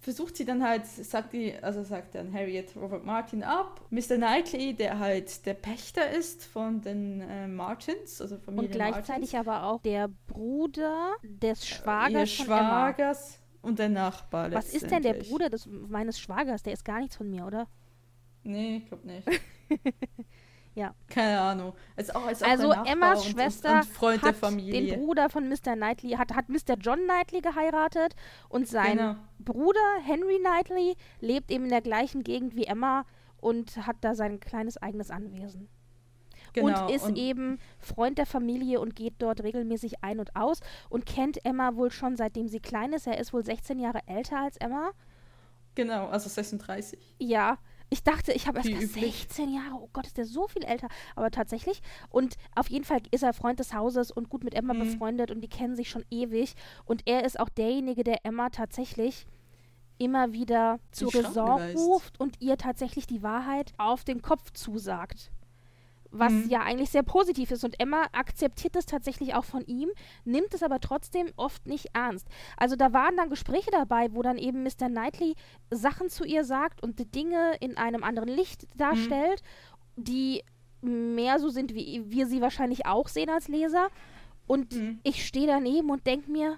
versucht sie dann halt, sagt die, also sagt dann Harriet Robert Martin ab. Mr. Knightley, der halt der Pächter ist von den äh, Martins, also Familie Und gleichzeitig Martins. aber auch der Bruder des Schwagers Ihr von Schwagers und der Nachbar. Was ist denn der. Bruder des, meines Schwagers? Der ist gar nichts von mir, oder? Nee, ich glaube nicht. Ja. Keine Ahnung. Ist auch, ist auch Also der Emmas und, Schwester und, und Freund der hat Familie. den Bruder von Mr. Knightley, hat, hat Mr. John Knightley geheiratet und sein Genau. Bruder Henry Knightley lebt eben in der gleichen Gegend wie Emma und hat da sein kleines eigenes Anwesen. Genau, und ist eben Freund der Familie und geht dort regelmäßig ein und aus und kennt Emma wohl schon seitdem sie klein ist. Er ist wohl 16 Jahre älter als Emma. Genau, also 36. Ja, ich dachte, ich habe erst üblich. 16 Jahre, oh Gott, ist der so viel älter. Aber tatsächlich. Und auf jeden Fall ist er Freund des Hauses und gut mit Emma Mhm. befreundet und die kennen sich schon ewig. Und er ist auch derjenige, der Emma tatsächlich immer wieder zur Raison ruft und ihr tatsächlich die Wahrheit auf den Kopf zusagt. Was Mhm. ja eigentlich sehr positiv ist. Und Emma akzeptiert das tatsächlich auch von ihm, nimmt es aber trotzdem oft nicht ernst. Also da waren dann Gespräche dabei, wo dann eben Mr. Knightley Sachen zu ihr sagt und die Dinge in einem anderen Licht darstellt, die mehr so sind, wie wir sie wahrscheinlich auch sehen als Leser. Und Mhm. ich stehe daneben und denke mir,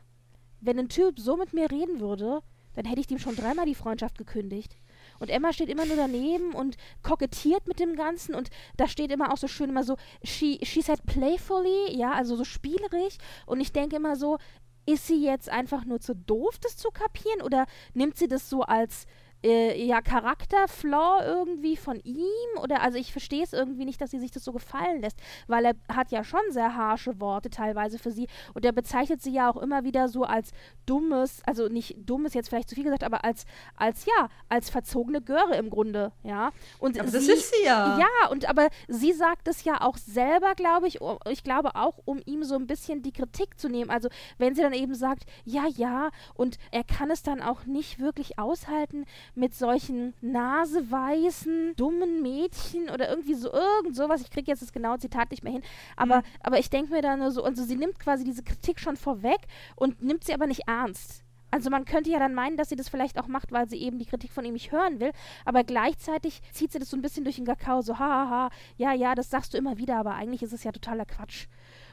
wenn ein Typ so mit mir reden würde, dann hätte ich dem schon dreimal die Freundschaft gekündigt. Und Emma steht immer nur daneben und kokettiert mit dem Ganzen und da steht immer auch so schön immer so, she, she said playfully, ja, also so spielerisch. Und ich denke immer so, ist sie jetzt einfach nur zu doof, das zu kapieren oder nimmt sie das so als äh, ja, Charakterflaw irgendwie von ihm? Oder also ich verstehe es irgendwie nicht, dass sie sich das so gefallen lässt, weil er hat ja schon sehr harsche Worte teilweise für sie und er bezeichnet sie ja auch immer wieder so als dummes, also nicht dummes jetzt vielleicht zu viel gesagt, aber als, als ja, als verzogene Göre im Grunde, ja. Und Aber das sie, ist sie ja. ja, und aber sie sagt es ja auch selber, glaube ich. um- Ich glaube auch, um ihm so ein bisschen die Kritik zu nehmen. Also wenn sie dann eben sagt, ja, ja, und er kann es dann auch nicht wirklich aushalten mit solchen naseweißen, dummen Mädchen oder irgendwie so irgend sowas. Ich kriege jetzt das genaue Zitat nicht mehr hin. Aber, Mhm. aber ich denke mir dann nur so, also sie nimmt quasi diese Kritik schon vorweg und nimmt sie aber nicht ernst. Also man könnte ja dann meinen, dass sie das vielleicht auch macht, weil sie eben die Kritik von ihm nicht hören will, aber gleichzeitig zieht sie das so ein bisschen durch den Kakao, so haha, ja, ja, das sagst du immer wieder, aber eigentlich ist es ja totaler Quatsch.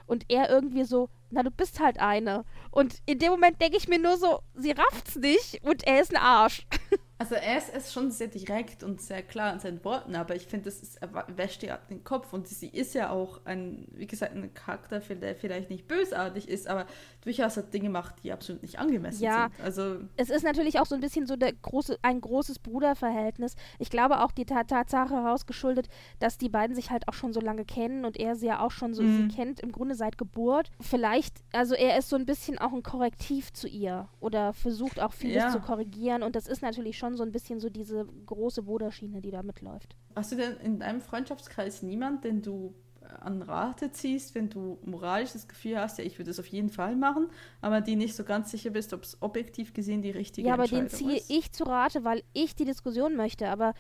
Und er irgendwie so, na, du bist halt eine. Und in dem Moment denke ich mir nur so, sie rafft's nicht und er ist ein Arsch. Also er ist, ist schon sehr direkt und sehr klar in seinen Worten, aber ich finde, das ist, er wäscht ihr ab den Kopf und sie ist ja auch ein, wie gesagt, ein Charakter, der vielleicht nicht bösartig ist, aber durchaus hat Dinge macht, die absolut nicht angemessen Ja. sind. Also es ist natürlich auch so ein bisschen so der große, ein großes Bruderverhältnis. Ich glaube auch die Ta- Tatsache herausgeschuldet, dass die beiden sich halt auch schon so lange kennen und er sie ja auch schon so Mhm. sie kennt im Grunde seit Geburt. Vielleicht, also er ist so ein bisschen auch ein Korrektiv zu ihr oder versucht auch vieles Ja. zu korrigieren und das ist natürlich schon so ein bisschen so diese große Bruderschiene, die da mitläuft. hast du denn in deinem Freundschaftskreis niemand, den du an Rate ziehst, wenn du moralisch das Gefühl hast, ja, ich würde es auf jeden Fall machen, aber die nicht so ganz sicher bist, ob es objektiv gesehen die richtige Ja, aber den ziehe ist. ich zu Rate, weil ich die Diskussion möchte. Aber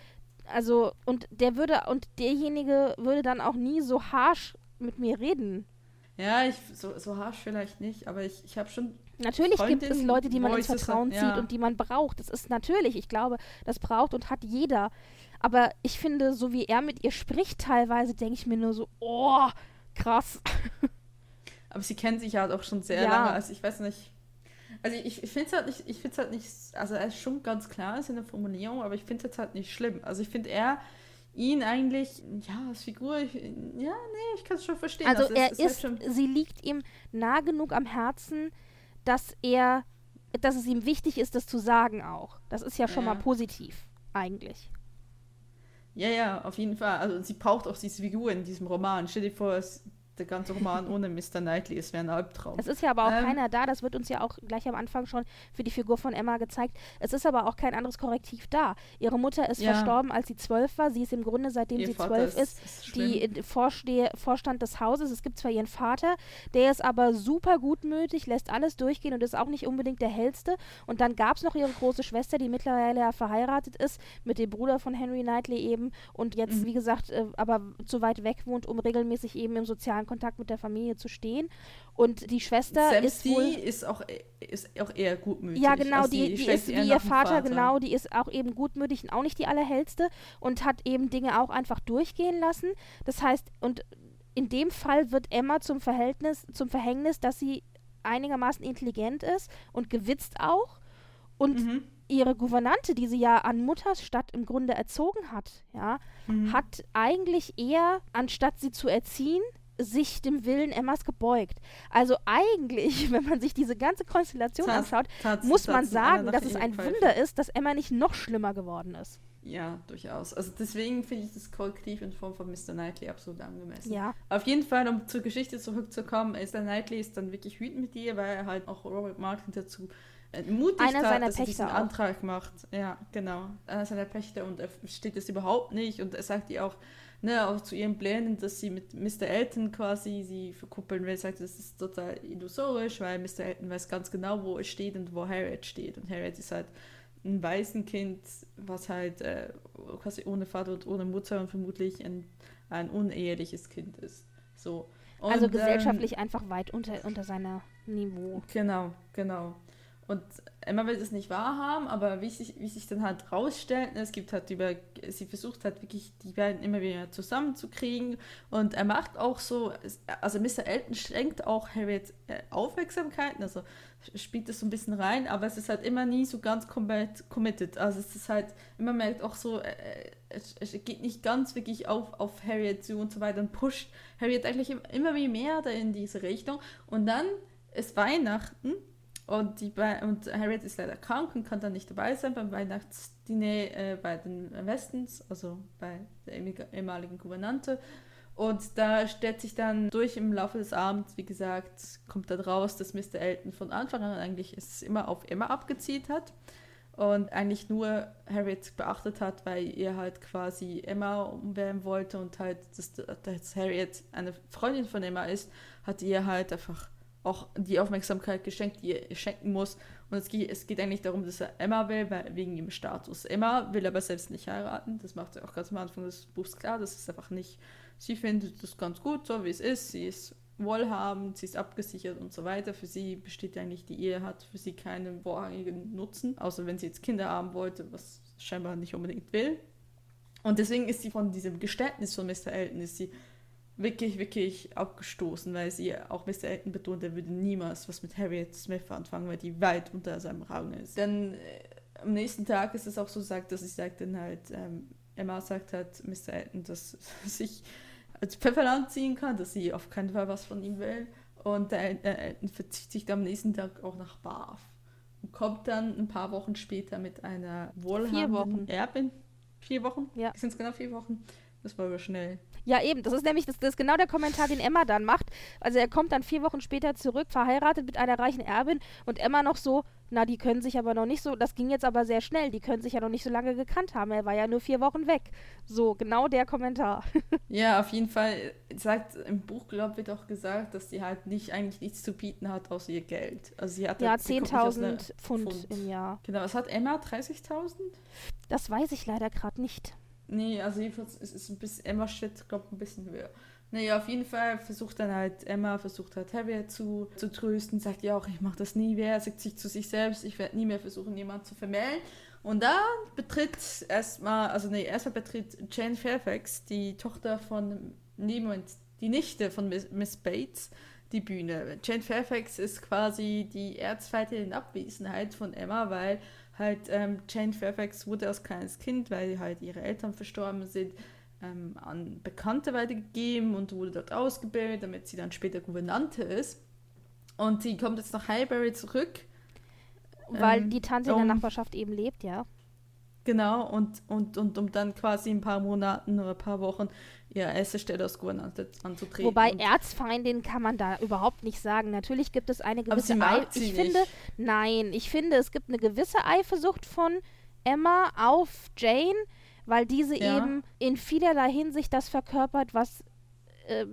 also, und der würde, und derjenige würde dann auch nie so harsh mit mir reden. Ja, ich, so, so harsch vielleicht nicht, aber ich, ich habe schon Natürlich gibt es Leute, die man ins Vertrauen zieht ja. und die man braucht. Das ist natürlich, ich glaube, das braucht und hat jeder. Aber ich finde, so wie er mit ihr spricht teilweise, denke ich mir nur so, oh, krass. Aber sie kennen sich halt auch schon sehr Ja. lange. Also ich weiß nicht. Also ich, ich finde es halt nicht, ich finde halt nicht, also er ist schon ganz klar ist in der Formulierung, aber ich finde es jetzt halt nicht schlimm. Also ich finde er ihn eigentlich, ja, als Figur, ich, ja, nee, ich kann es schon verstehen. Also es er ist, halt schon, sie liegt ihm nah genug am Herzen, dass er, dass es ihm wichtig ist, das zu sagen auch. Das ist ja schon Ja. mal positiv, eigentlich. ja, ja, auf jeden Fall. Also sie braucht auch diese Figur in diesem Roman. Stell dir vor, es, der ganze Roman ohne Mr. Knightley, es wäre ein Albtraum. Es ist ja aber auch Ähm. keiner da, das wird uns ja auch gleich am Anfang schon für die Figur von Emma gezeigt. Es ist aber auch kein anderes Korrektiv da. Ihre Mutter ist Ja. verstorben, als sie zwölf war. Sie ist im Grunde, seitdem sie zwölf ist- ist, ist die Vorstehe, Vorstand des Hauses. Es gibt zwar ihren Vater, der ist aber super gutmütig, lässt alles durchgehen und ist auch nicht unbedingt der hellste. Und dann gab es noch ihre große Schwester, die mittlerweile ja verheiratet ist, mit dem Bruder von Henry Knightley eben und jetzt, Mhm. wie gesagt, äh, aber zu weit weg wohnt, um regelmäßig eben im sozialen Kontakt mit der Familie zu stehen. Und die Schwester Selbst ist die wohl ist auch, ist auch eher gutmütig. ja, genau, Also die, die schlägt ist wie ihr dem Vater, genau, die ist auch eben gutmütig und auch nicht die allerhellste und hat eben Dinge auch einfach durchgehen lassen. Das heißt, und in dem Fall wird Emma zum Verhältnis, zum Verhängnis, dass sie einigermaßen intelligent ist und gewitzt auch. Und Mhm. ihre Gouvernante, die sie ja an Mutters Stadt im Grunde erzogen hat, ja, Mhm. hat eigentlich eher, anstatt sie zu erziehen, sich dem Willen Emmas gebeugt. Also eigentlich, wenn man sich diese ganze Konstellation Tat- anschaut, tat- muss man tat sie einer sagen, dass es ein Pfeifen. Wunder ist, dass Emma nicht noch schlimmer geworden ist. Ja, durchaus. Also deswegen finde ich das Korrektiv in Form von Mr. Knightley absolut angemessen. Ja. Auf jeden Fall, um zur Geschichte zurückzukommen, Mr. Knightley ist dann wirklich wütend mit ihr, weil er halt auch Robert Martin dazu ermutigt Einer hat, dass er diesen Pächter auch. Antrag macht. Ja, genau. Einer seiner Pächter und er versteht das überhaupt nicht und er sagt ihr auch, ne, auch zu ihren Plänen, dass sie mit Mr. Elton quasi sie verkuppeln will, sagt, das ist total illusorisch, weil Mr. Elton weiß ganz genau, wo er steht und wo Harriet steht. Und Harriet ist halt ein Waisenkind, was halt äh, quasi ohne Vater und ohne Mutter und vermutlich ein, ein uneheliches Kind ist. So. Und, also ähm, gesellschaftlich einfach weit unter, unter seiner Niveau. Genau, genau. Und Emma will das nicht wahrhaben, aber wie sich, wie sich dann halt rausstellt, ne, es gibt halt über, sie versucht halt wirklich die beiden immer wieder zusammenzukriegen und er macht auch so, also Mr. Elton schenkt auch Harriet äh, Aufmerksamkeiten, also spielt das so ein bisschen rein, aber es ist halt immer nie so ganz komplett committed. Also es ist halt, immer merkt auch so, äh, äh, es, geht nicht ganz wirklich auf, auf Harriet zu und so weiter und pusht Harriet eigentlich im- immer mehr da in diese Richtung und dann ist Weihnachten und, die und Harriet ist leider krank und kann dann nicht dabei sein beim Weihnachtsdiner äh, bei den Westens, also bei der ehemaligen- ehemaligen Gouvernante. Und da stellt sich dann durch im Laufe des Abends, wie gesagt, kommt dann raus, dass Mr. Elton von Anfang an eigentlich es immer auf Emma abgezielt hat und eigentlich nur Harriet beachtet hat, weil ihr halt quasi Emma umwerben wollte und halt, dass, dass Harriet eine Freundin von Emma ist, hat ihr halt einfach auch die Aufmerksamkeit geschenkt, die ihr schenken muss. Und es geht, es geht eigentlich darum, dass er Emma will, weil, wegen ihrem Status. Emma will aber selbst nicht heiraten. Das macht sie auch ganz am Anfang des Buchs klar. Das ist einfach nicht. Sie findet das ganz gut, so wie es ist. Sie ist wohlhabend, sie ist abgesichert und so weiter. Für sie besteht eigentlich die Ehe, hat für sie keinen vorrangigen Nutzen, außer wenn sie jetzt Kinder haben wollte, was scheinbar nicht unbedingt will. Und deswegen ist sie von diesem Geständnis von Mr. Elton, ist sie wirklich, wirklich abgestoßen, weil sie auch Mr. Elton betont, er würde niemals was mit Harriet Smith anfangen, weil die weit unter seinem Rang ist. Dann äh, am nächsten Tag ist es auch so, sagt, dass sie sagt dann halt, ähm, Emma sagt halt Mr. Elton, dass sich als Pfefferland ziehen kann, dass sie auf keinen Fall was von ihm will. Und der El- äh, Elton verzieht sich dann am nächsten Tag auch nach Bath und kommt dann ein paar Wochen später mit einer wohlhabenden Wochen. Erbin. Vier Wochen? Ja. Sind es genau vier Wochen? Das war aber schnell. Ja, eben. Das ist nämlich das, das ist genau der Kommentar, den Emma dann macht. Also er kommt dann vier Wochen später zurück, verheiratet mit einer reichen Erbin und Emma noch so, na, die können sich aber noch nicht so, das ging jetzt aber sehr schnell, die können sich ja noch nicht so lange gekannt haben. Er war ja nur vier Wochen weg. So, genau der Kommentar. ja, auf jeden Fall sagt im Buch, glaube ich, wird auch gesagt, dass sie halt nicht eigentlich nichts zu bieten hat außer ihr Geld. Also sie hat ja 10.000 Pfund, Pfund im Jahr. Genau, was hat Emma? 30.000? Das weiß ich leider gerade nicht. Nee, also jedenfalls ist es ein bisschen, Emma steht, glaube ein bisschen höher. Naja, auf jeden Fall versucht dann halt Emma, versucht halt Harriet zu, zu trösten, sagt ja auch, ich mache das nie mehr, sagt sich zu sich selbst, ich werde nie mehr versuchen, jemanden zu vermählen. Und dann betritt erstmal, also nee, erstmal betritt Jane Fairfax, die Tochter von, nee, Moment, die Nichte von Miss, Bates, die Bühne. Jane Fairfax ist quasi die Erzfeindin in Abwesenheit von Emma, weil halt ähm, Jane Fairfax wurde als kleines Kind, weil halt ihre Eltern verstorben sind, ähm, an Bekannte weitergegeben und wurde dort ausgebildet, damit sie dann später Gouvernante ist. Und sie kommt jetzt nach Highbury zurück. Weil ähm, die Tante in der Nachbarschaft eben lebt, ja. Genau, und, und, und um dann quasi ein paar Monaten oder ein paar Wochen ihre erste Stelle als Gouvernante anzutreten. Wobei Erzfeindin kann man da überhaupt nicht sagen. Natürlich gibt es eine gewisse Eifersucht. Ich nicht. finde, nein, ich finde, es gibt eine gewisse Eifersucht von Emma auf Jane, weil diese ja. eben in vielerlei Hinsicht das verkörpert, was äh,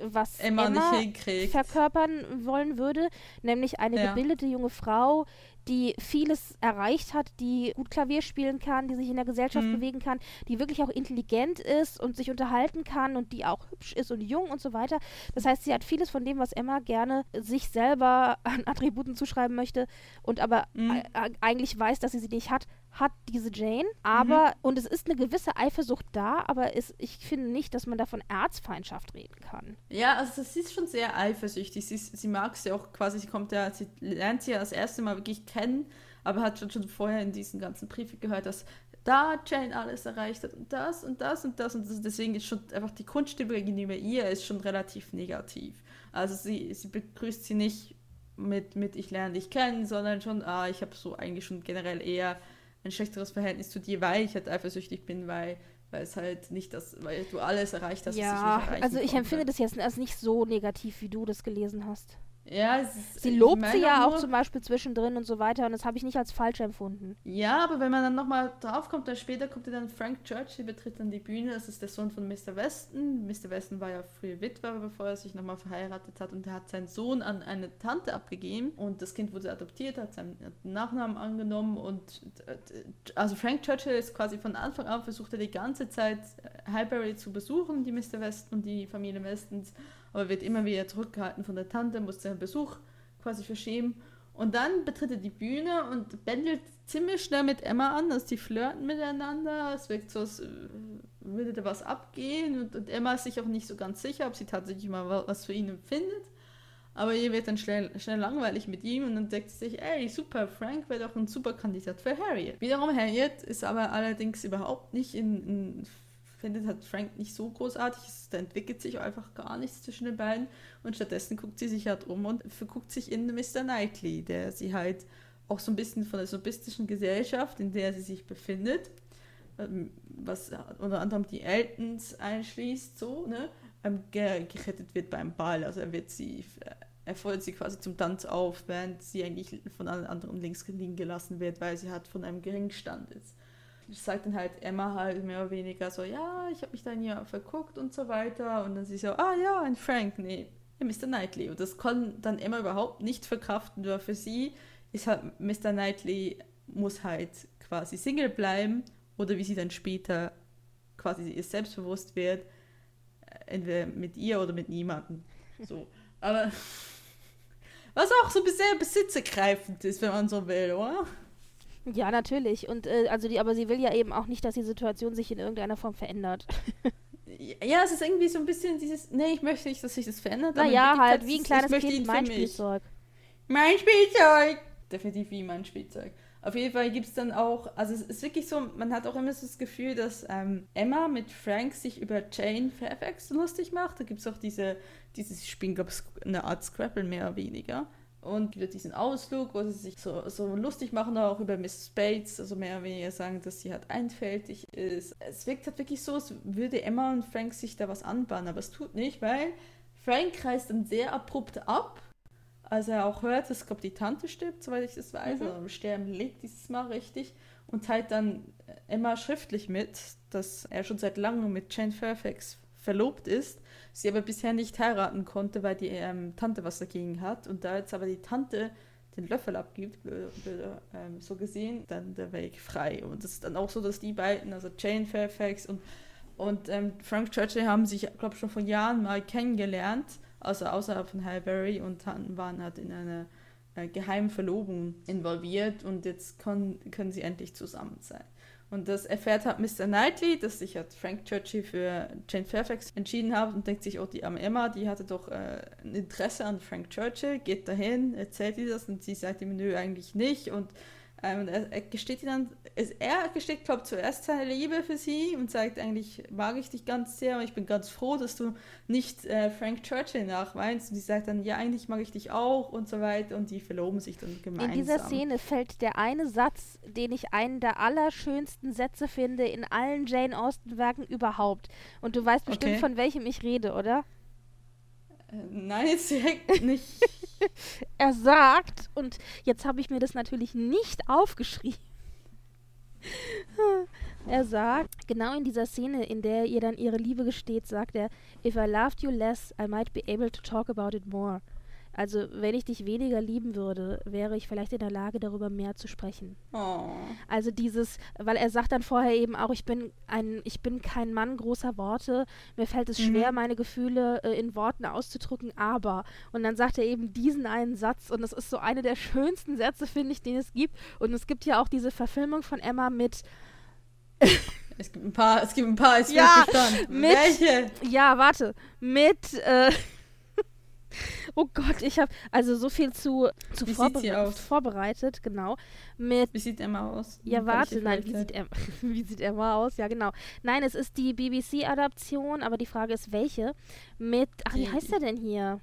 was Emma, Emma verkörpern wollen würde, nämlich eine ja. gebildete junge Frau, die vieles erreicht hat, die gut Klavier spielen kann, die sich in der Gesellschaft mhm. bewegen kann, die wirklich auch intelligent ist und sich unterhalten kann und die auch hübsch ist und jung und so weiter. Das heißt, sie hat vieles von dem, was Emma gerne sich selber an Attributen zuschreiben möchte und aber mhm. eigentlich weiß, dass sie sie nicht hat, hat diese Jane. Aber, mhm. und es ist eine gewisse Eifersucht da, aber es, ich finde nicht, dass man da von Erzfeindschaft reden kann. Ja, also sie ist schon sehr eifersüchtig. Sie, sie mag sie auch quasi, sie kommt ja, sie lernt sie ja das erste Mal wirklich kennen, aber hat schon, schon vorher in diesen ganzen Briefen gehört, dass da Jane alles erreicht hat und das und das und das und das. Deswegen ist schon einfach die Grundstimme gegenüber ihr ist schon relativ negativ. Also sie, sie begrüßt sie nicht mit, mit ich lerne dich kennen, sondern schon, ah, ich habe so eigentlich schon generell eher ein schlechteres Verhältnis zu dir, weil ich halt eifersüchtig bin, weil weil es halt nicht das, weil du alles erreicht hast, ja, was ich nicht erreichen also ich empfinde das jetzt als nicht so negativ, wie du das gelesen hast. Ja, ist, sie lobt sie ja auch zum Beispiel zwischendrin und so weiter und das habe ich nicht als falsch empfunden. Ja, aber wenn man dann nochmal draufkommt, dann später kommt ja dann Frank Churchill, betritt dann die Bühne, das ist der Sohn von Mr. Weston. Mr. Weston war ja früher Witwer, bevor er sich nochmal verheiratet hat und er hat seinen Sohn an eine Tante abgegeben und das Kind wurde adoptiert, hat seinen Nachnamen angenommen und also Frank Churchill ist quasi von Anfang an versucht er die ganze Zeit Highbury zu besuchen, die Mr. Weston und die Familie Westons aber wird immer wieder zurückgehalten von der Tante, muss seinen Besuch quasi verschämen. Und dann betritt er die Bühne und bändelt ziemlich schnell mit Emma an, dass die flirten miteinander. Es wirkt so, als äh, würde da was abgehen. Und, und, Emma ist sich auch nicht so ganz sicher, ob sie tatsächlich mal was für ihn empfindet. Aber ihr wird dann schnell, schnell langweilig mit ihm und dann denkt sie sich, ey, super, Frank wäre doch ein super Kandidat für Harriet. Wiederum Harriet ist aber allerdings überhaupt nicht in, in findet hat Frank nicht so großartig. da entwickelt sich einfach gar nichts zwischen den beiden. Und stattdessen guckt sie sich halt um und verguckt sich in Mr. Knightley, der sie halt auch so ein bisschen von der sobistischen Gesellschaft, in der sie sich befindet, ähm, was unter anderem die Eltons einschließt, so, ne, ähm, gerettet wird beim Ball. Also er wird sie, er fordert sie quasi zum Tanz auf, während sie eigentlich von allen anderen links liegen gelassen wird, weil sie halt von einem Geringstand ist sagt dann halt Emma halt mehr oder weniger so, ja, ich habe mich dann hier verguckt und so weiter. Und dann sie so, ah ja, ein Frank, nee, Mr. Knightley. Und das kann dann Emma überhaupt nicht verkraften, weil für sie ist halt Mr. Knightley muss halt quasi Single bleiben oder wie sie dann später quasi ihr selbstbewusst wird, äh, entweder mit ihr oder mit niemandem. So. Aber was auch so sehr besitzergreifend ist, wenn man so will, oder? Ja, natürlich. Und äh, also die, aber sie will ja eben auch nicht, dass die Situation sich in irgendeiner Form verändert. ja, es ist irgendwie so ein bisschen dieses, nee, ich möchte nicht, dass sich das verändert. Naja, halt wie ein kleines Kind, mein Spielzeug. Mein Spielzeug! Definitiv wie mein Spielzeug. Auf jeden Fall gibt es dann auch, also es ist wirklich so, man hat auch immer so das Gefühl, dass ähm, Emma mit Frank sich über Jane Fairfax lustig macht. Da gibt es auch diese, dieses Spiel, glaube ich, eine Art Scrabble mehr oder weniger und wieder diesen Ausflug, wo sie sich so, so lustig machen, auch über Miss Bates, also mehr oder weniger sagen, dass sie halt einfältig ist. Es wirkt halt wirklich so, als würde Emma und Frank sich da was anbahnen, aber es tut nicht, weil Frank reißt dann sehr abrupt ab, als er auch hört, dass, glaube die Tante stirbt, soweit ich das weiß, mhm. also Sterben liegt dieses Mal richtig und teilt dann Emma schriftlich mit, dass er schon seit langem mit Jane Fairfax verlobt ist, sie aber bisher nicht heiraten konnte, weil die ähm, Tante was dagegen hat und da jetzt aber die Tante den Löffel abgibt, blöde, blöde, ähm, so gesehen, dann der Weg frei. Und es ist dann auch so, dass die beiden, also Jane Fairfax und, und ähm, Frank Churchill haben sich, glaube ich, schon vor Jahren mal kennengelernt, also außerhalb von Highbury und waren halt in einer äh, geheimen Verlobung involviert und jetzt können, können sie endlich zusammen sein. Und das erfährt hat Mr. Knightley, dass sich hat Frank Churchill für Jane Fairfax entschieden hat und denkt sich, oh, die arme Emma, die hatte doch äh, ein Interesse an Frank Churchill, geht dahin, erzählt ihr das und sie sagt ihm, nö, eigentlich nicht. Und ähm, er, er, gesteht dann, er gesteht, glaube zuerst seine Liebe für sie und sagt eigentlich, mag ich dich ganz sehr und ich bin ganz froh, dass du nicht äh, Frank Churchill nachweinst. Und sie sagt dann, ja, eigentlich mag ich dich auch und so weiter und die verloben sich dann gemeinsam. In dieser Szene fällt der eine Satz, den ich einen der allerschönsten Sätze finde in allen Jane Austen-Werken überhaupt. Und du weißt bestimmt, okay. von welchem ich rede, oder? Nein, jetzt direkt nicht. er sagt, und jetzt habe ich mir das natürlich nicht aufgeschrieben. er sagt, genau in dieser Szene, in der ihr dann ihre Liebe gesteht, sagt er, If I loved you less, I might be able to talk about it more. Also, wenn ich dich weniger lieben würde, wäre ich vielleicht in der Lage, darüber mehr zu sprechen. Oh. Also dieses, weil er sagt dann vorher eben auch, ich bin ein, ich bin kein Mann großer Worte, mir fällt es mhm. schwer, meine Gefühle äh, in Worten auszudrücken, aber. Und dann sagt er eben diesen einen Satz und das ist so eine der schönsten Sätze, finde ich, den es gibt. Und es gibt ja auch diese Verfilmung von Emma mit Es gibt ein paar, es gibt ein paar, es ja, mit, Welche? Ja, warte. Mit, äh, Oh Gott, ich habe also so viel zu, zu vorbere vorbereitet, genau. Mit, wie sieht Emma aus? Ja, warte, nein, wie sieht, Emma, wie sieht Emma aus? Ja, genau. Nein, es ist die BBC-Adaption, aber die Frage ist, welche? Mit, ach, wie heißt er denn hier?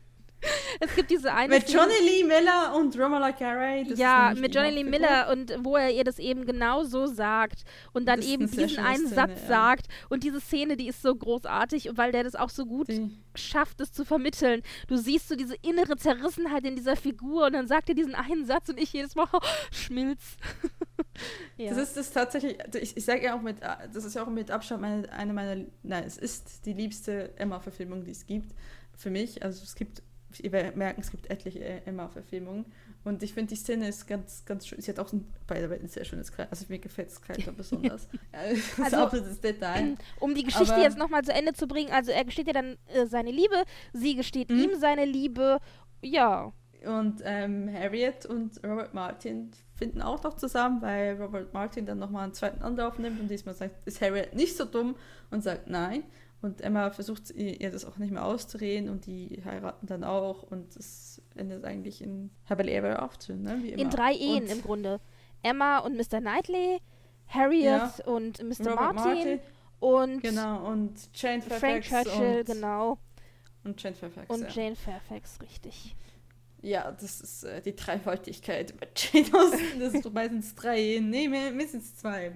Es gibt diese eine. Mit Johnny Lee Miller und Romola Carey. Ja, mit Johnny Lee Miller und wo er ihr das eben genau so sagt und dann eben diesen einen Szene, Satz ja. sagt. Und diese Szene, die ist so großartig, weil der das auch so gut die. schafft, es zu vermitteln. Du siehst so diese innere Zerrissenheit in dieser Figur und dann sagt er diesen einen Satz und ich jedes Mal oh, schmilz. ja. Das ist das tatsächlich, ich, ich sage ja auch mit, das ist ja auch mit Abstand meine, eine meiner, nein, es ist die liebste Emma-Verfilmung, die es gibt für mich. Also es gibt ihr merken, es gibt etliche Emma-Verfilmungen. Und ich finde, die Szene ist ganz, ganz schön. Sie hat auch ein, bei der Welt ein sehr schönes Kleid. Also mir gefällt das Kleid da besonders. das also, auch das Detail. Um die Geschichte Aber, jetzt nochmal zu Ende zu bringen. Also er gesteht ihr dann äh, seine Liebe, sie gesteht mhm. ihm seine Liebe. Ja. Und ähm, Harriet und Robert Martin finden auch noch zusammen, weil Robert Martin dann nochmal einen zweiten Anlauf nimmt und diesmal sagt, ist Harriet nicht so dumm und sagt nein. Und Emma versucht ihr das auch nicht mehr auszureden und die heiraten dann auch und es endet eigentlich in Happily Ever After, ne? Wie immer. In drei Ehen und im Grunde. Emma und Mr. Knightley, Harriet ja. und Mr. Martin, Martin, und genau und Jane Fairfax Frank Churchill, und, genau. Und Jane Fairfax. Und ja. Jane Fairfax, richtig. Ja, das ist äh, die Dreifaltigkeit bei Jane Austen. Das ist meistens drei, nee, mindestens zwei,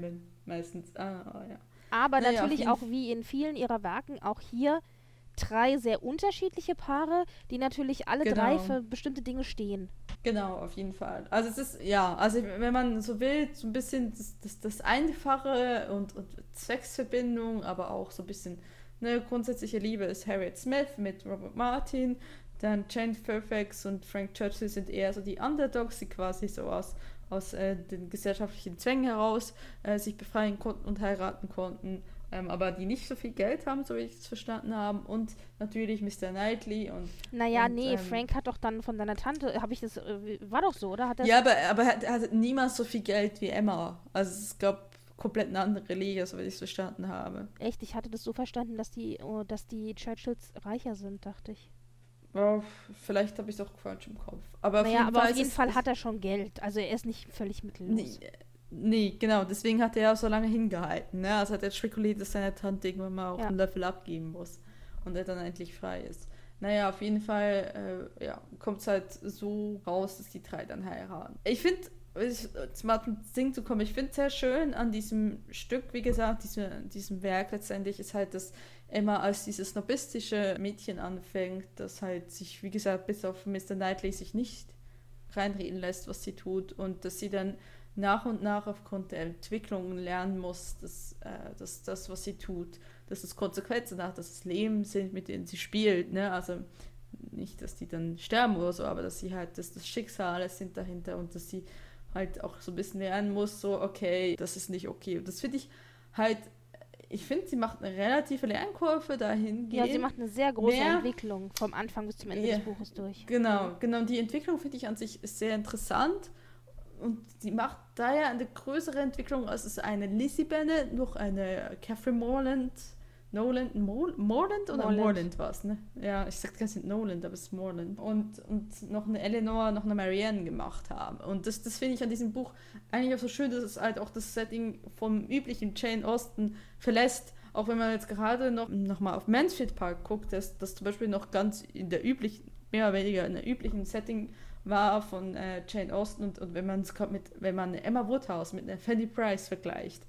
meistens. Ah, ja. Aber naja, natürlich auch wie in vielen ihrer Werken auch hier drei sehr unterschiedliche Paare, die natürlich alle genau. drei für bestimmte Dinge stehen. Genau, auf jeden Fall. Also es ist, ja, also wenn man so will, so ein bisschen das, das, das Einfache und, und Sexverbindung, aber auch so ein bisschen eine grundsätzliche Liebe ist Harriet Smith mit Robert Martin, dann Jane Fairfax und Frank Churchill sind eher so die Underdogs, die quasi so aus aus äh, den gesellschaftlichen Zwängen heraus äh, sich befreien konnten und heiraten konnten, ähm, aber die nicht so viel Geld haben, so wie ich es verstanden habe. Und natürlich Mr. Knightley und. Naja, und, nee, ähm, Frank hat doch dann von seiner Tante, habe ich das, äh, war doch so, oder? Hat ja, aber, aber er, er hat niemals so viel Geld wie Emma. Also es glaube komplett eine andere Liga, so wie ich es verstanden habe. Echt? Ich hatte das so verstanden, dass die, oh, dass die Churchills reicher sind, dachte ich. Ja, vielleicht habe ich es auch falsch im Kopf. Aber naja, auf jeden, aber Fall, auf jeden Fall hat er schon Geld. Also er ist nicht völlig mittellos. Nee, nee genau. Deswegen hat er ja so lange hingehalten. Ne? Also hat er spekuliert, dass seine Tante irgendwann mal auch ja. einen Löffel abgeben muss. Und er dann endlich frei ist. Naja, auf jeden Fall äh, ja, kommt es halt so raus, dass die drei dann heiraten. Ich finde, zum Martin zu kommen, ich finde es sehr schön an diesem Stück, wie gesagt, diese, diesem Werk letztendlich ist halt, dass Emma als dieses snobistische Mädchen anfängt, das halt sich, wie gesagt, bis auf Mr. Knightley sich nicht reinreden lässt, was sie tut und dass sie dann nach und nach aufgrund der Entwicklung lernen muss, dass, äh, dass das, was sie tut, dass es Konsequenzen hat, dass es Leben sind, mit denen sie spielt. Ne? Also nicht, dass die dann sterben oder so, aber dass sie halt, dass das Schicksale sind dahinter und dass sie halt auch so ein bisschen lernen muss, so, okay, das ist nicht okay. Und das finde ich halt, ich finde, sie macht eine relative Lernkurve dahin. Ja, sie macht eine sehr große Mehr, Entwicklung vom Anfang bis zum Ende yeah, des Buches durch. Genau, genau. Die Entwicklung finde ich an sich sehr interessant und sie macht daher eine größere Entwicklung, als es eine Lizzie Bennett, noch eine Catherine Morland Noland, Mol, Morland oder Morland, Morland war es, ne? Ja, ich sag ganz nicht Noland, aber es ist Morland. Und, und noch eine Eleanor, noch eine Marianne gemacht haben. Und das, das finde ich an diesem Buch eigentlich auch so schön, dass es halt auch das Setting vom üblichen Jane Austen verlässt. Auch wenn man jetzt gerade noch, noch mal auf Mansfield Park guckt, dass das zum Beispiel noch ganz in der üblichen, mehr oder weniger in der üblichen Setting war von äh, Jane Austen und, und wenn man es mit, wenn man Emma Woodhouse mit einer Fanny Price vergleicht,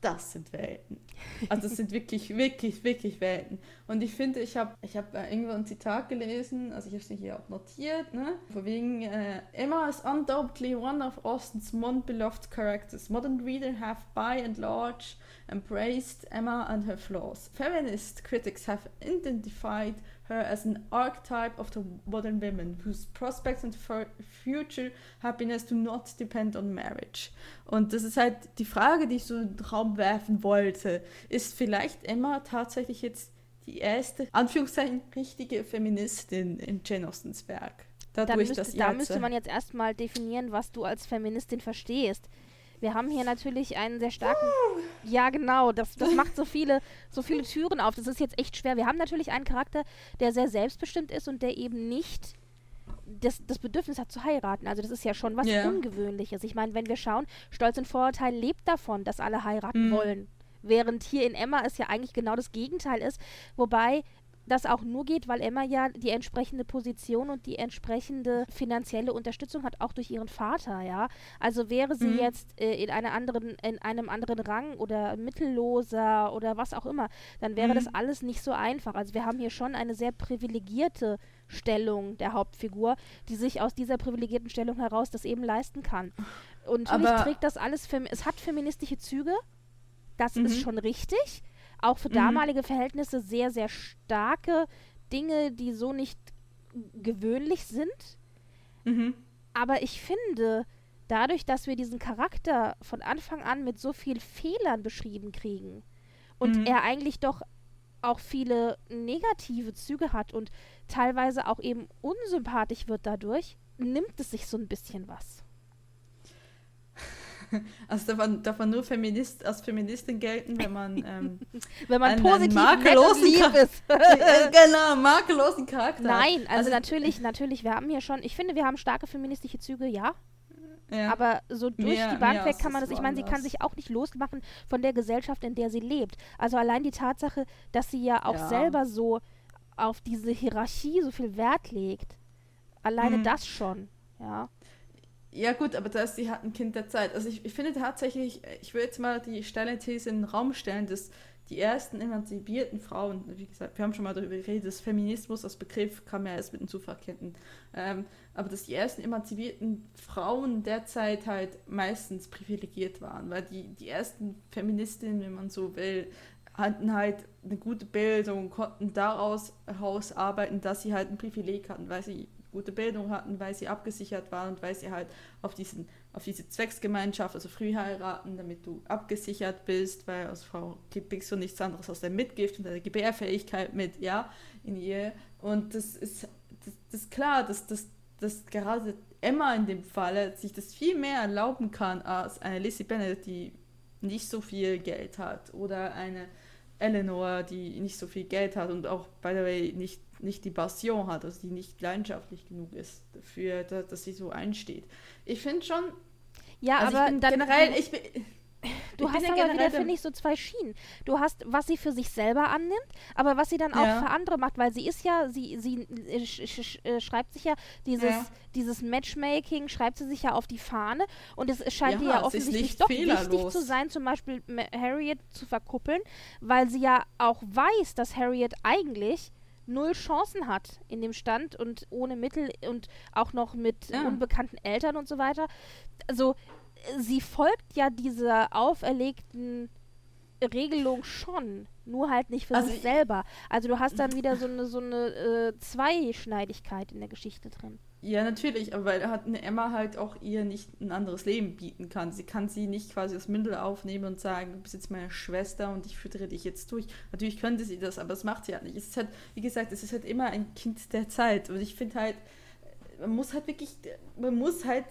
das sind Welten. Also das sind wirklich, wirklich, wirklich Welten. Und ich finde, ich habe ich hab, äh, irgendwo ein Zitat gelesen, also ich habe es hier auch notiert, ne? Vor wegen, äh, Emma is undoubtedly one of Austen's most beloved characters. Modern readers have by and large embraced Emma and her flaws. Feminist critics have identified her as an archetype of the modern women whose prospects and future happiness do not depend on marriage. Und das ist halt die Frage, die ich so in den Raum werfen wollte. Ist vielleicht Emma tatsächlich jetzt die erste, Anführungszeichen, richtige Feministin in Jane Austens Werk? Dadurch, müsste, da müsste man jetzt erstmal definieren, was du als Feministin verstehst. Wir haben hier natürlich einen sehr starken. Ja, genau. Das, das macht so viele, so viele Türen auf. Das ist jetzt echt schwer. Wir haben natürlich einen Charakter, der sehr selbstbestimmt ist und der eben nicht das, das Bedürfnis hat zu heiraten. Also das ist ja schon was yeah. Ungewöhnliches. Ich meine, wenn wir schauen, Stolz und Vorurteil lebt davon, dass alle heiraten mm. wollen. Während hier in Emma es ja eigentlich genau das Gegenteil ist. Wobei das auch nur geht, weil Emma ja die entsprechende Position und die entsprechende finanzielle Unterstützung hat, auch durch ihren Vater, ja. Also wäre sie mhm. jetzt äh, in, einer anderen, in einem anderen Rang oder mittelloser oder was auch immer, dann wäre mhm. das alles nicht so einfach. Also wir haben hier schon eine sehr privilegierte Stellung der Hauptfigur, die sich aus dieser privilegierten Stellung heraus das eben leisten kann. Und natürlich Aber trägt das alles, es hat feministische Züge, das mhm. ist schon richtig auch für mhm. damalige Verhältnisse sehr, sehr starke Dinge, die so nicht gewöhnlich sind. Mhm. Aber ich finde, dadurch, dass wir diesen Charakter von Anfang an mit so vielen Fehlern beschrieben kriegen und mhm. er eigentlich doch auch viele negative Züge hat und teilweise auch eben unsympathisch wird dadurch, nimmt es sich so ein bisschen was. Also darf man, darf man nur Feminist, als Feministin gelten, wenn man ähm, wenn man einen, positiv einen makellosen ist. Äh, genau, makellosen Charakter. Nein, also, also natürlich, natürlich, wir haben hier schon, ich finde, wir haben starke feministische Züge, ja. Ja. Aber so durch mehr, die Bank weg kann man das. Ich meine, sie kann sich auch nicht losmachen von der Gesellschaft, in der sie lebt. Also allein die Tatsache, dass sie ja auch ja. selber so auf diese Hierarchie so viel Wert legt. Alleine mhm. das schon, ja. Ja gut, aber da sie halt ein Kind der Zeit. Also ich, ich finde tatsächlich, ich würde jetzt mal die steile These in den Raum stellen, dass die ersten emanzipierten Frauen, wie gesagt, wir haben schon mal darüber geredet, dass Feminismus als Begriff kam ja erst mit den Zufallketten, ähm, aber dass die ersten emanzipierten Frauen derzeit halt meistens privilegiert waren, weil die, die ersten Feministinnen, wenn man so will, hatten halt eine gute Bildung, konnten daraus herausarbeiten, dass sie halt ein Privileg hatten, weil sie gute Bildung hatten, weil sie abgesichert waren und weil sie halt auf, diesen, auf diese Zwecksgemeinschaft, also früh heiraten, damit du abgesichert bist, weil als Frau kriegst du nichts anderes aus der Mitgift und der Gebärfähigkeit mit, ja, in ihr. Und das ist, das, das ist klar, dass, dass, dass gerade Emma in dem Falle sich das viel mehr erlauben kann als eine Lizzie Bennet, die nicht so viel Geld hat oder eine Eleanor, die nicht so viel Geld hat und auch, by the way, nicht nicht die Passion hat, also die nicht leidenschaftlich genug ist dafür, dass, dass sie so einsteht. Ich finde schon. Ja, also aber dann, generell, ich bin. Du Ich hast ja aber wieder, finde ich, so zwei Schienen. Du hast, was sie für sich selber annimmt, aber was sie dann auch Ja. für andere macht, weil sie ist ja, sie, sie äh, sch, sch, äh, schreibt sich ja dieses, Ja. dieses Matchmaking, schreibt sie sich ja auf die Fahne und es scheint Ja, ihr ja offensichtlich doch wichtig fehlerlos. zu sein, zum Beispiel Harriet zu verkuppeln, weil sie ja auch weiß, dass Harriet eigentlich null Chancen hat in dem Stand und ohne Mittel und auch noch mit Ja. unbekannten Eltern und so weiter. Also sie folgt ja dieser auferlegten Regelung schon, nur halt nicht für Also sich ich- selber. Also du hast dann wieder so eine so eine äh, Zweischneidigkeit in der Geschichte drin. Ja, natürlich, aber weil hat eine Emma halt auch ihr nicht ein anderes Leben bieten kann. Sie kann sie nicht quasi das Mündel aufnehmen und sagen, du bist jetzt meine Schwester und ich füttere dich jetzt durch. Natürlich könnte sie das, aber das macht sie halt nicht. Es ist halt, wie gesagt, es ist halt immer ein Kind der Zeit. Und ich finde halt, man muss halt wirklich, man muss halt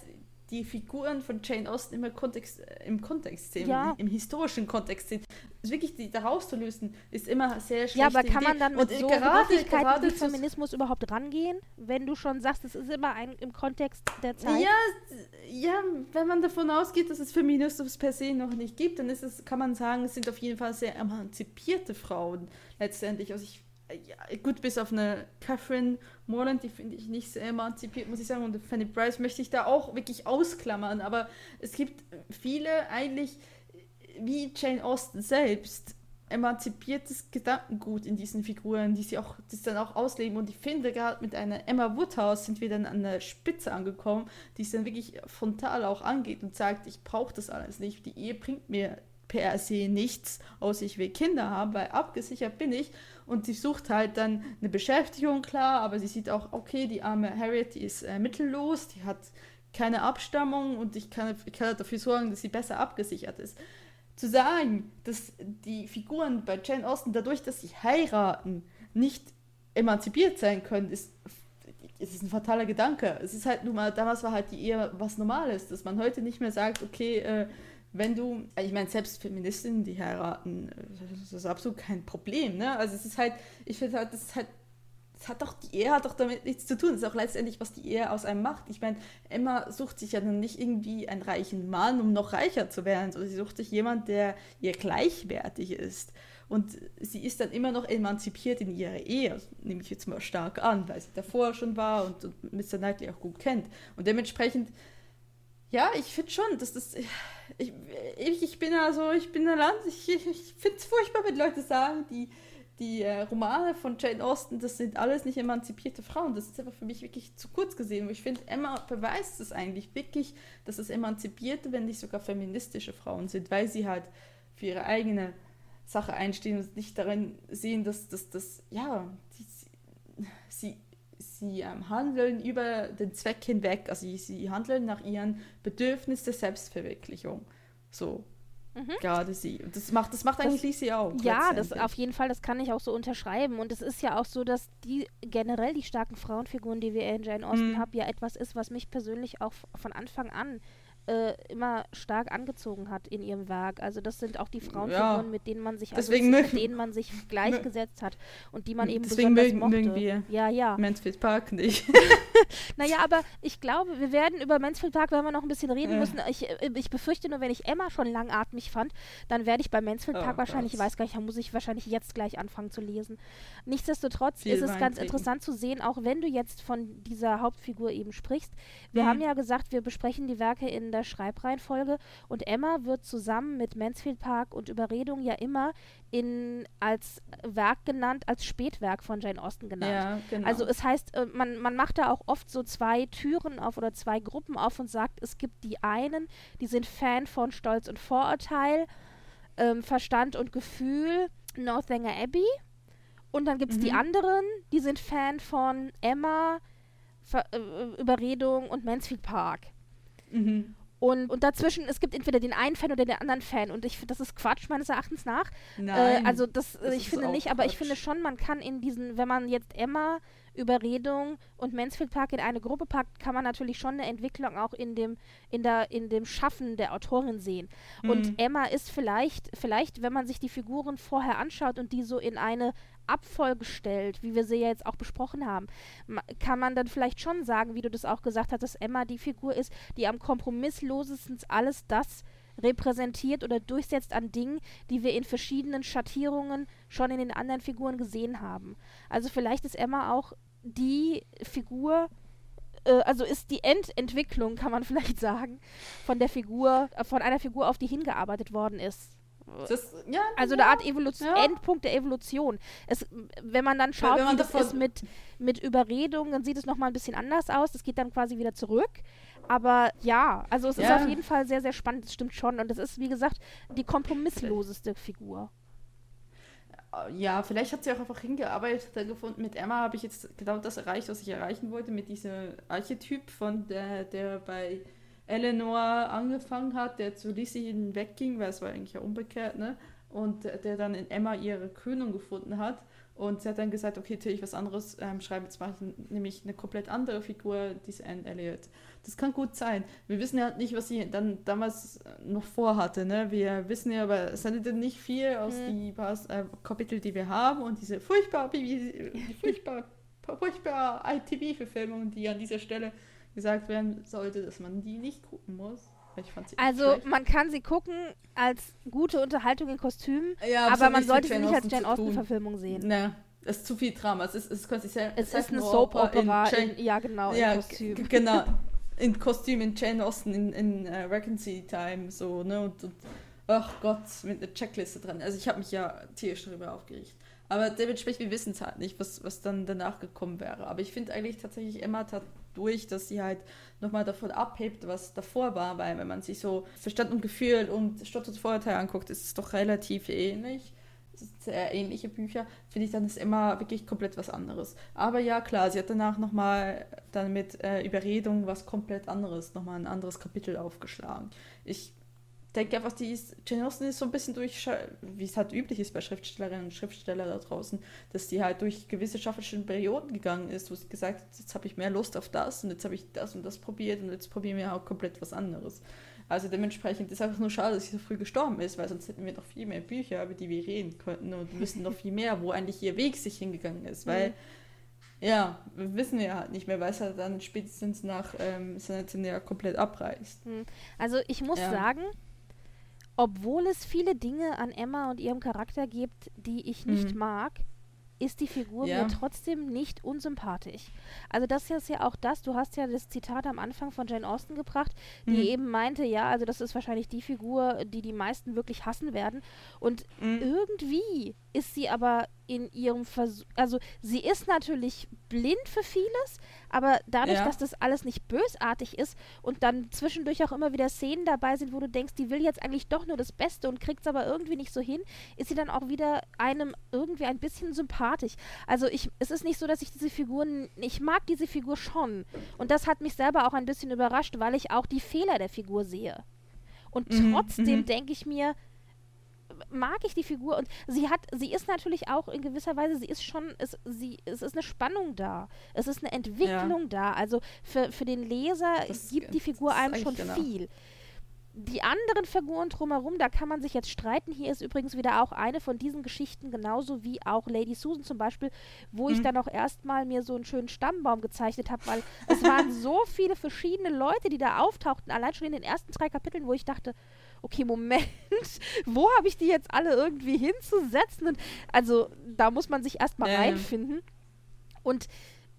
die Figuren von Jane Austen immer Kontext, äh, im Kontext sehen, Ja. im historischen Kontext sehen. Also wirklich, die da rauszulösen, ist immer sehr schlecht. Ja, aber kann man dann mit Und, äh, so gerade- wie zu- Feminismus überhaupt rangehen, wenn du schon sagst, es ist immer ein, im Kontext der Zeit? Ja, ja, wenn man davon ausgeht, dass es Feminismus per se noch nicht gibt, dann ist es, kann man sagen, es sind auf jeden Fall sehr emanzipierte Frauen letztendlich. Also ich, ja, gut, bis auf eine Catherine Morland, die finde ich nicht sehr emanzipiert, muss ich sagen. Und Fanny Price möchte ich da auch wirklich ausklammern. Aber es gibt viele eigentlich, wie Jane Austen selbst, emanzipiertes Gedankengut in diesen Figuren, die sie auch das dann auch ausleben. Und ich finde, gerade mit einer Emma Woodhouse sind wir dann an der Spitze angekommen, die es dann wirklich frontal auch angeht und sagt, ich brauche das alles nicht. Die Ehe bringt mir per se nichts, außer ich will Kinder haben, weil abgesichert bin ich. Und sie sucht halt dann eine Beschäftigung, klar, aber sie sieht auch, okay, die arme Harriet, die ist äh, mittellos, die hat keine Abstammung und ich kann, ich kann dafür sorgen, dass sie besser abgesichert ist zu sagen, dass die Figuren bei Jane Austen dadurch, dass sie heiraten, nicht emanzipiert sein können, ist, ist ein fataler Gedanke. Es ist halt nun mal, damals war halt die Ehe was Normales, dass man heute nicht mehr sagt, okay, äh, wenn du, ich meine, selbst Feministinnen, die heiraten, das ist absolut kein Problem, ne? Also es ist halt, ich finde halt, das ist halt das hat doch, die Ehe hat doch damit nichts zu tun. Das ist auch letztendlich, was die Ehe aus einem macht. Ich meine, Emma sucht sich ja dann nicht irgendwie einen reichen Mann, um noch reicher zu werden, sondern sie sucht sich jemand, der ihr gleichwertig ist. Und sie ist dann immer noch emanzipiert in ihrer Ehe, nehme ich jetzt mal stark an, weil sie davor schon war und, und Mr. Knightley auch gut kennt. Und dementsprechend, ja, ich finde schon, dass das. Ich, ich, ich bin ja so, ich bin der Land, ich, ich finde es furchtbar, wenn Leute sagen, die die äh, Romane von Jane Austen, das sind alles nicht emanzipierte Frauen. Das ist aber für mich wirklich zu kurz gesehen. Ich finde, Emma beweist es eigentlich wirklich, dass es emanzipierte, wenn nicht sogar feministische Frauen sind, weil sie halt für ihre eigene Sache einstehen und nicht darin sehen, dass das, ja, die, sie, sie ähm, handeln über den Zweck hinweg. Also sie, sie handeln nach ihren Bedürfnissen der Selbstverwirklichung. So. Mhm. Gerade sie. Und das macht, das macht eigentlich Lizzie auch. Ja, das auf jeden Fall, das kann ich auch so unterschreiben. Und es ist ja auch so, dass die generell die starken Frauenfiguren, die wir in Jane Austen Mhm. haben, ja etwas ist, was mich persönlich auch von Anfang an äh, immer stark angezogen hat in ihrem Werk. Also das sind auch die Frauenfiguren, Ja. mit denen man sich also Deswegen mit mögen- denen man sich gleichgesetzt hat und die man eben Deswegen besonders mögen- mochte. mögen wir Ja, ja. Mansfield Park nicht. Naja, aber ich glaube, wir werden über Mansfield Park, wenn wir noch ein bisschen reden Ja. müssen. Ich, äh, ich befürchte nur, wenn ich Emma schon langatmig fand, dann werde ich bei Mansfield Oh Park wahrscheinlich, ich weiß gar nicht, da muss ich wahrscheinlich jetzt gleich anfangen zu lesen. Nichtsdestotrotz Viel ist es ganz interessant zu sehen, auch wenn du jetzt von dieser Hauptfigur eben sprichst. Wir Mhm. haben ja gesagt, wir besprechen die Werke in der Schreibreihenfolge und Emma wird zusammen mit Mansfield Park und Überredung ja immer in, als Werk genannt, als Spätwerk von Jane Austen genannt. ja, genau. Also es heißt, äh, man, man macht da auch oft so zwei Türen auf oder zwei Gruppen auf und sagt, es gibt die einen, die sind Fan von Stolz und Vorurteil, ähm, Verstand und Gefühl, Northanger Abbey. Und dann gibt es die Mhm. anderen, die sind Fan von Emma, Ver äh, Überredung und Mansfield Park. mhm. Und, und dazwischen, es gibt entweder den einen Fan oder den anderen Fan. Und ich finde, das ist Quatsch meines Erachtens nach. Nein. Äh, also das, das ich finde nicht, aber ich Quatsch. finde schon, man kann in diesen, wenn man jetzt Emma, Überredung und Mansfield Park in eine Gruppe packt, kann man natürlich schon eine Entwicklung auch in dem, in der, in dem Schaffen der Autorin sehen. Mhm. Und Emma ist vielleicht, vielleicht, wenn man sich die Figuren vorher anschaut und die so in eine Abfolge stellt, wie wir sie ja jetzt auch besprochen haben, kann man dann vielleicht schon sagen, wie du das auch gesagt hast, dass Emma die Figur ist, die am kompromisslosesten alles das repräsentiert oder durchsetzt an Dingen, die wir in verschiedenen Schattierungen schon in den anderen Figuren gesehen haben. Also vielleicht ist Emma auch die Figur, äh, also ist die Endentwicklung, kann man vielleicht sagen, von der Figur, äh, von einer Figur, auf die hingearbeitet worden ist. Das, ja, Also ja, eine Art Evolution, ja. Endpunkt der Evolution. Es, wenn man dann schaut, man wie das ist mit, mit Überredung, dann sieht es nochmal ein bisschen anders aus. Das geht dann quasi wieder zurück. Aber ja, also es ist auf jeden Fall sehr, sehr spannend. Das stimmt schon. Und es ist, wie gesagt, die kompromissloseste Figur. Ja, vielleicht hat sie auch einfach hingearbeitet gefunden. Mit Emma habe ich jetzt genau das erreicht, was ich erreichen wollte, mit diesem Archetyp von der, der bei Eleanor angefangen hat, der zu Lizzie hinwegging, weil es war eigentlich ja umgekehrt, ne? Und der dann in Emma ihre Krönung gefunden hat. Und sie hat dann gesagt, okay, till ich was anderes ähm, schreiben, jetzt ich nämlich eine komplett andere Figur, diese Anne Elliot. Das kann gut sein. Wir wissen ja nicht, was sie dann damals noch vorhatte. Ne? Wir wissen ja aber es handelt nicht viel aus die paar äh, Kapitel, die wir haben und diese furchtbar, die furchtbar, furchtbar ITV-Verfilmung, die an dieser Stelle gesagt werden sollte, dass man die nicht gucken muss. Also man kann sie gucken als gute Unterhaltung in Kostümen, ja, aber man sollte sie nicht als Jane. Austen-Verfilmung sehen. Ne, es ist zu viel Drama. Es ist, es ist quasi Es ist eine Soap-Opera ja genau, ja, Kostüm. genau. In Kostüm, in Jane Austen, in, in äh, Regency Time, so, ne? Und, und ach Gott, mit einer Checkliste dran. Also ich habe mich ja tierisch darüber aufgeregt. Aber dementsprechend, wir wissen es halt nicht, was, was dann danach gekommen wäre. Aber ich finde eigentlich tatsächlich, Emma tat durch, dass sie halt nochmal davon abhebt, was davor war, weil wenn man sich so Verstand und Gefühl und Stolz und Vorurteil anguckt, ist es doch relativ ähnlich. Sehr ähnliche Bücher, finde ich, dann ist Emma wirklich komplett was anderes. Aber ja, klar, sie hat danach nochmal dann mit äh, Überredung was komplett anderes, nochmal ein anderes Kapitel aufgeschlagen. Ich denke einfach, die ist, Jane Austen ist so ein bisschen durch, wie es halt üblich ist bei Schriftstellerinnen und Schriftstellern da draußen, dass die halt durch gewisse schaffische Perioden gegangen ist, wo sie gesagt hat, jetzt habe ich mehr Lust auf das und jetzt habe ich das und das probiert und jetzt probieren wir auch komplett was anderes. Also dementsprechend ist einfach nur schade, dass sie so früh gestorben ist, weil sonst hätten wir noch viel mehr Bücher, über die wir reden könnten und wüssten noch viel mehr, wo eigentlich ihr Weg sich hingegangen ist, weil ja, wir wissen ja halt nicht mehr, weil es halt dann spätestens nach ähm, Sentinel komplett abreißt. Also ich muss Ja. sagen, obwohl es viele Dinge an Emma und ihrem Charakter gibt, die ich nicht Mhm. mag, ist die Figur Ja. mir trotzdem nicht unsympathisch. Also das ist ja auch das, du hast ja das Zitat am Anfang von Jane Austen gebracht, die Mhm. eben meinte, ja, also das ist wahrscheinlich die Figur, die die meisten wirklich hassen werden. Und Mhm. irgendwie ist sie aber in ihrem Versuch, also sie ist natürlich blind für vieles, aber dadurch, Ja. dass das alles nicht bösartig ist und dann zwischendurch auch immer wieder Szenen dabei sind, wo du denkst, die will jetzt eigentlich doch nur das Beste und kriegt es aber irgendwie nicht so hin, ist sie dann auch wieder einem irgendwie ein bisschen sympathisch. Also ich, es ist nicht so, dass ich diese Figuren, ich mag diese Figur schon und das hat mich selber auch ein bisschen überrascht, weil ich auch die Fehler der Figur sehe. Und Mhm, trotzdem mhm. denke ich mir, mag ich die Figur und sie hat, sie ist natürlich auch in gewisser Weise, sie ist schon, es, sie, es ist eine Spannung da. Es ist eine Entwicklung da. Also für, für den Leser Das- gibt die Figur einem schon genau. viel. Die anderen Figuren drumherum, da kann man sich jetzt streiten. Hier ist übrigens wieder auch eine von diesen Geschichten, genauso wie auch Lady Susan zum Beispiel, wo ich Mhm. dann auch erstmal mir so einen schönen Stammbaum gezeichnet habe, weil es waren so viele verschiedene Leute, die da auftauchten, allein schon in den ersten drei Kapiteln, wo ich dachte, okay, Moment, wo habe ich die jetzt alle irgendwie hinzusetzen? Und also da muss man sich erstmal ja. reinfinden. Und